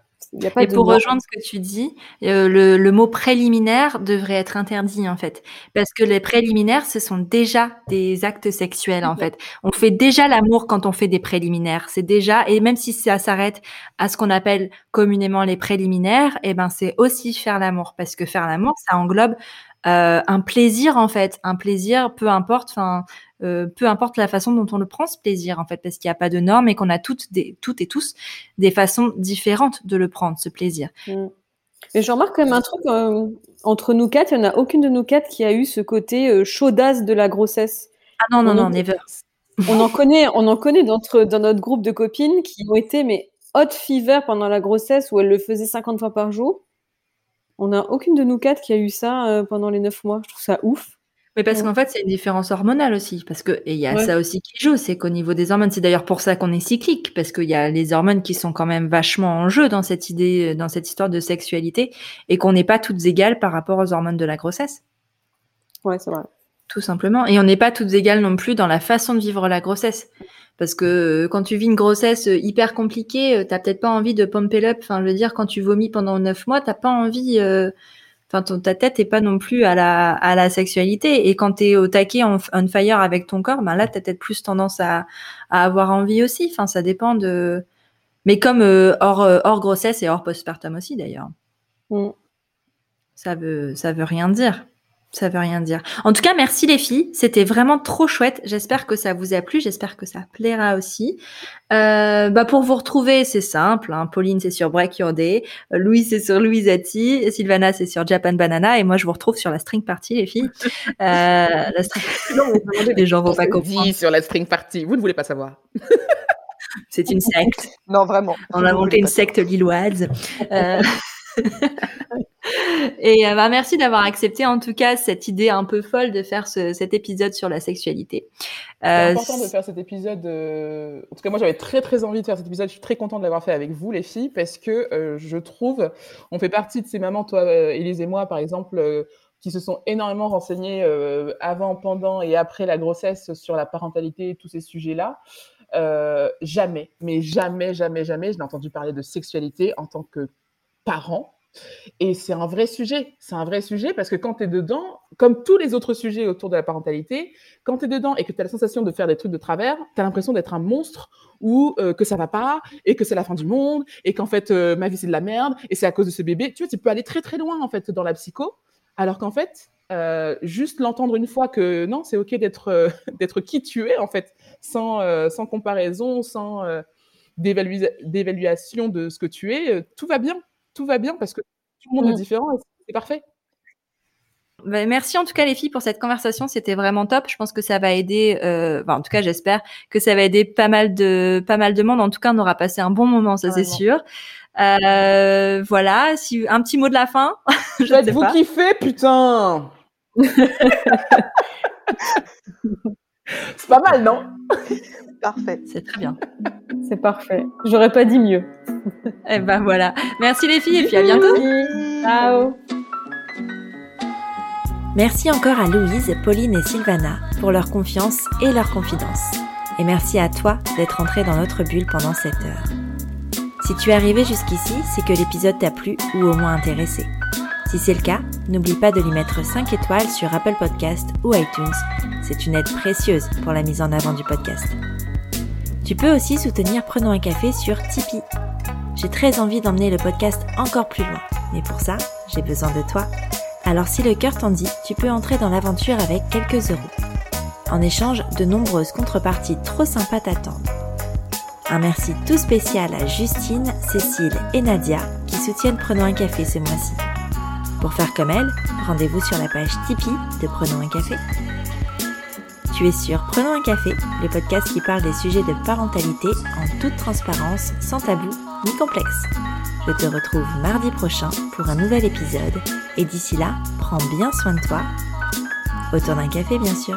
Et pour rejoindre ce que tu dis, euh, le, mot préliminaire devrait être interdit en fait, parce que les préliminaires, ce sont déjà des actes sexuels en fait. On fait déjà l'amour quand on fait des préliminaires. C'est déjà, et même si ça s'arrête à ce qu'on appelle communément les préliminaires, et eh ben c'est aussi faire l'amour, parce que faire l'amour, ça englobe euh, un plaisir en fait, un plaisir, peu importe, enfin, euh, peu importe la façon dont on le prend ce plaisir en fait, parce qu'il n'y a pas de normes et qu'on a toutes, des, toutes et tous des façons différentes de le prendre ce plaisir. Mm. Et je remarque quand même un truc euh, entre nous quatre, il n'y en a aucune de nous quatre qui a eu ce côté chaudasse de la grossesse. Ah non non non, never. On en connaît, on en connaît dans notre groupe de copines qui ont été mais hot fever pendant la grossesse où elles le faisaient 50 fois par jour. On n'a aucune de nous quatre qui a eu ça euh, pendant les neuf mois. Je trouve ça ouf. Mais parce qu'en fait, c'est une différence hormonale aussi. Parce que, et il y a ça aussi qui joue, c'est qu'au niveau des hormones, c'est d'ailleurs pour ça qu'on est cyclique, parce qu'il y a les hormones qui sont quand même vachement en jeu dans cette idée, dans cette histoire de sexualité, et qu'on n'est pas toutes égales par rapport aux hormones de la grossesse. Ouais, c'est vrai. Tout simplement. Et on n'est pas toutes égales non plus dans la façon de vivre la grossesse. Parce que euh, quand tu vis une grossesse euh, hyper compliquée, euh, t'as peut-être pas envie de pump up. Enfin, je veux dire, quand tu vomis pendant neuf mois, t'as pas envie. Enfin, ta tête est pas non plus à la à la sexualité. Et quand t'es au taquet on, fire avec ton corps, ben là, t'as peut-être plus tendance à, à avoir envie aussi. Enfin, ça dépend de. Mais comme hors hors grossesse et hors postpartum aussi d'ailleurs. Mm. Ça veut ça veut rien dire. Ça veut rien dire. En tout cas, merci les filles. C'était vraiment trop chouette. J'espère que ça vous a plu. J'espère que ça plaira aussi. Euh, bah pour vous retrouver, c'est simple. Hein. Pauline, c'est sur Break Your Day. Louis, c'est sur Louisati. Sylvana, c'est sur Japan Banana. Et moi, je vous retrouve sur la String Party, les filles. Euh, la string... [laughs] les gens vont pas comprendre. sur la String Party. Vous ne voulez pas savoir. [laughs] c'est une secte. Non, vraiment. On a monté une secte lilloise. Euh... [laughs] Et euh, bah, merci d'avoir accepté en tout cas cette idée un peu folle de faire cet épisode sur la sexualité. C'est euh, important de faire cet épisode. Euh, en tout cas, moi j'avais très très envie de faire cet épisode. Je suis très contente de l'avoir fait avec vous les filles parce que je trouve, on fait partie de ces mamans, toi, Élise et moi par exemple qui se sont énormément renseignées avant, pendant et après la grossesse sur la parentalité et tous ces sujets-là. jamais, mais jamais, jamais, jamais, je n'ai entendu parler de sexualité en tant que parent et c'est un vrai sujet. C'est un vrai sujet parce que quand tu es dedans, comme tous les autres sujets autour de la parentalité, quand tu es dedans et que tu as la sensation de faire des trucs de travers, tu as l'impression d'être un monstre ou euh, que ça va pas et que c'est la fin du monde et qu'en fait euh, ma vie c'est de la merde et c'est à cause de ce bébé. Tu vois, tu peux aller très très loin en fait dans la psycho alors qu'en fait, euh, juste l'entendre une fois que non, c'est OK d'être [laughs] qui tu es en fait, sans, sans comparaison, sans d'évaluation de ce que tu es, tout va bien tout va bien parce que tout le monde est mmh. différent et c'est parfait. Bah, merci en tout cas les filles pour cette conversation, c'était vraiment top. Je pense que ça va aider, euh, en tout cas j'espère que ça va aider pas mal de pas mal de monde. En tout cas, on aura passé un bon moment, ça c'est sûr. Euh, voilà, si un petit mot de la fin? [laughs] je vous kiffer, putain. [laughs] c'est pas mal, non? Parfait. C'est très bien. C'est parfait. J'aurais pas dit mieux. Et eh ben voilà. Merci les filles et puis à bientôt. Ciao. Merci encore à Louise, Pauline et Sylvana pour leur confiance et leur confidence. Et merci à toi d'être entré dans notre bulle pendant cette heure. Si tu es arrivé jusqu'ici, c'est que l'épisode t'a plu ou au moins intéressé. Si c'est le cas, n'oublie pas de lui mettre 5 étoiles sur Apple Podcast ou iTunes. C'est une aide précieuse pour la mise en avant du podcast. Tu peux aussi soutenir Prenons un café sur Tipeee. J'ai très envie d'emmener le podcast encore plus loin, mais pour ça, j'ai besoin de toi. Alors si le cœur t'en dit, tu peux entrer dans l'aventure avec quelques euros. En échange, de nombreuses contreparties trop sympas t'attendent. Un merci tout spécial à Justine, Cécile et Nadia qui soutiennent Prenons un café ce mois-ci. Pour faire comme elles, rendez-vous sur la page Tipeee de Prenons un café. Tu es sur Prenons un café, le podcast qui parle des sujets de parentalité en toute transparence, sans tabou ni complexe. Je te retrouve mardi prochain pour un nouvel épisode et d'ici là, prends bien soin de toi Autour d'un café, bien sûr.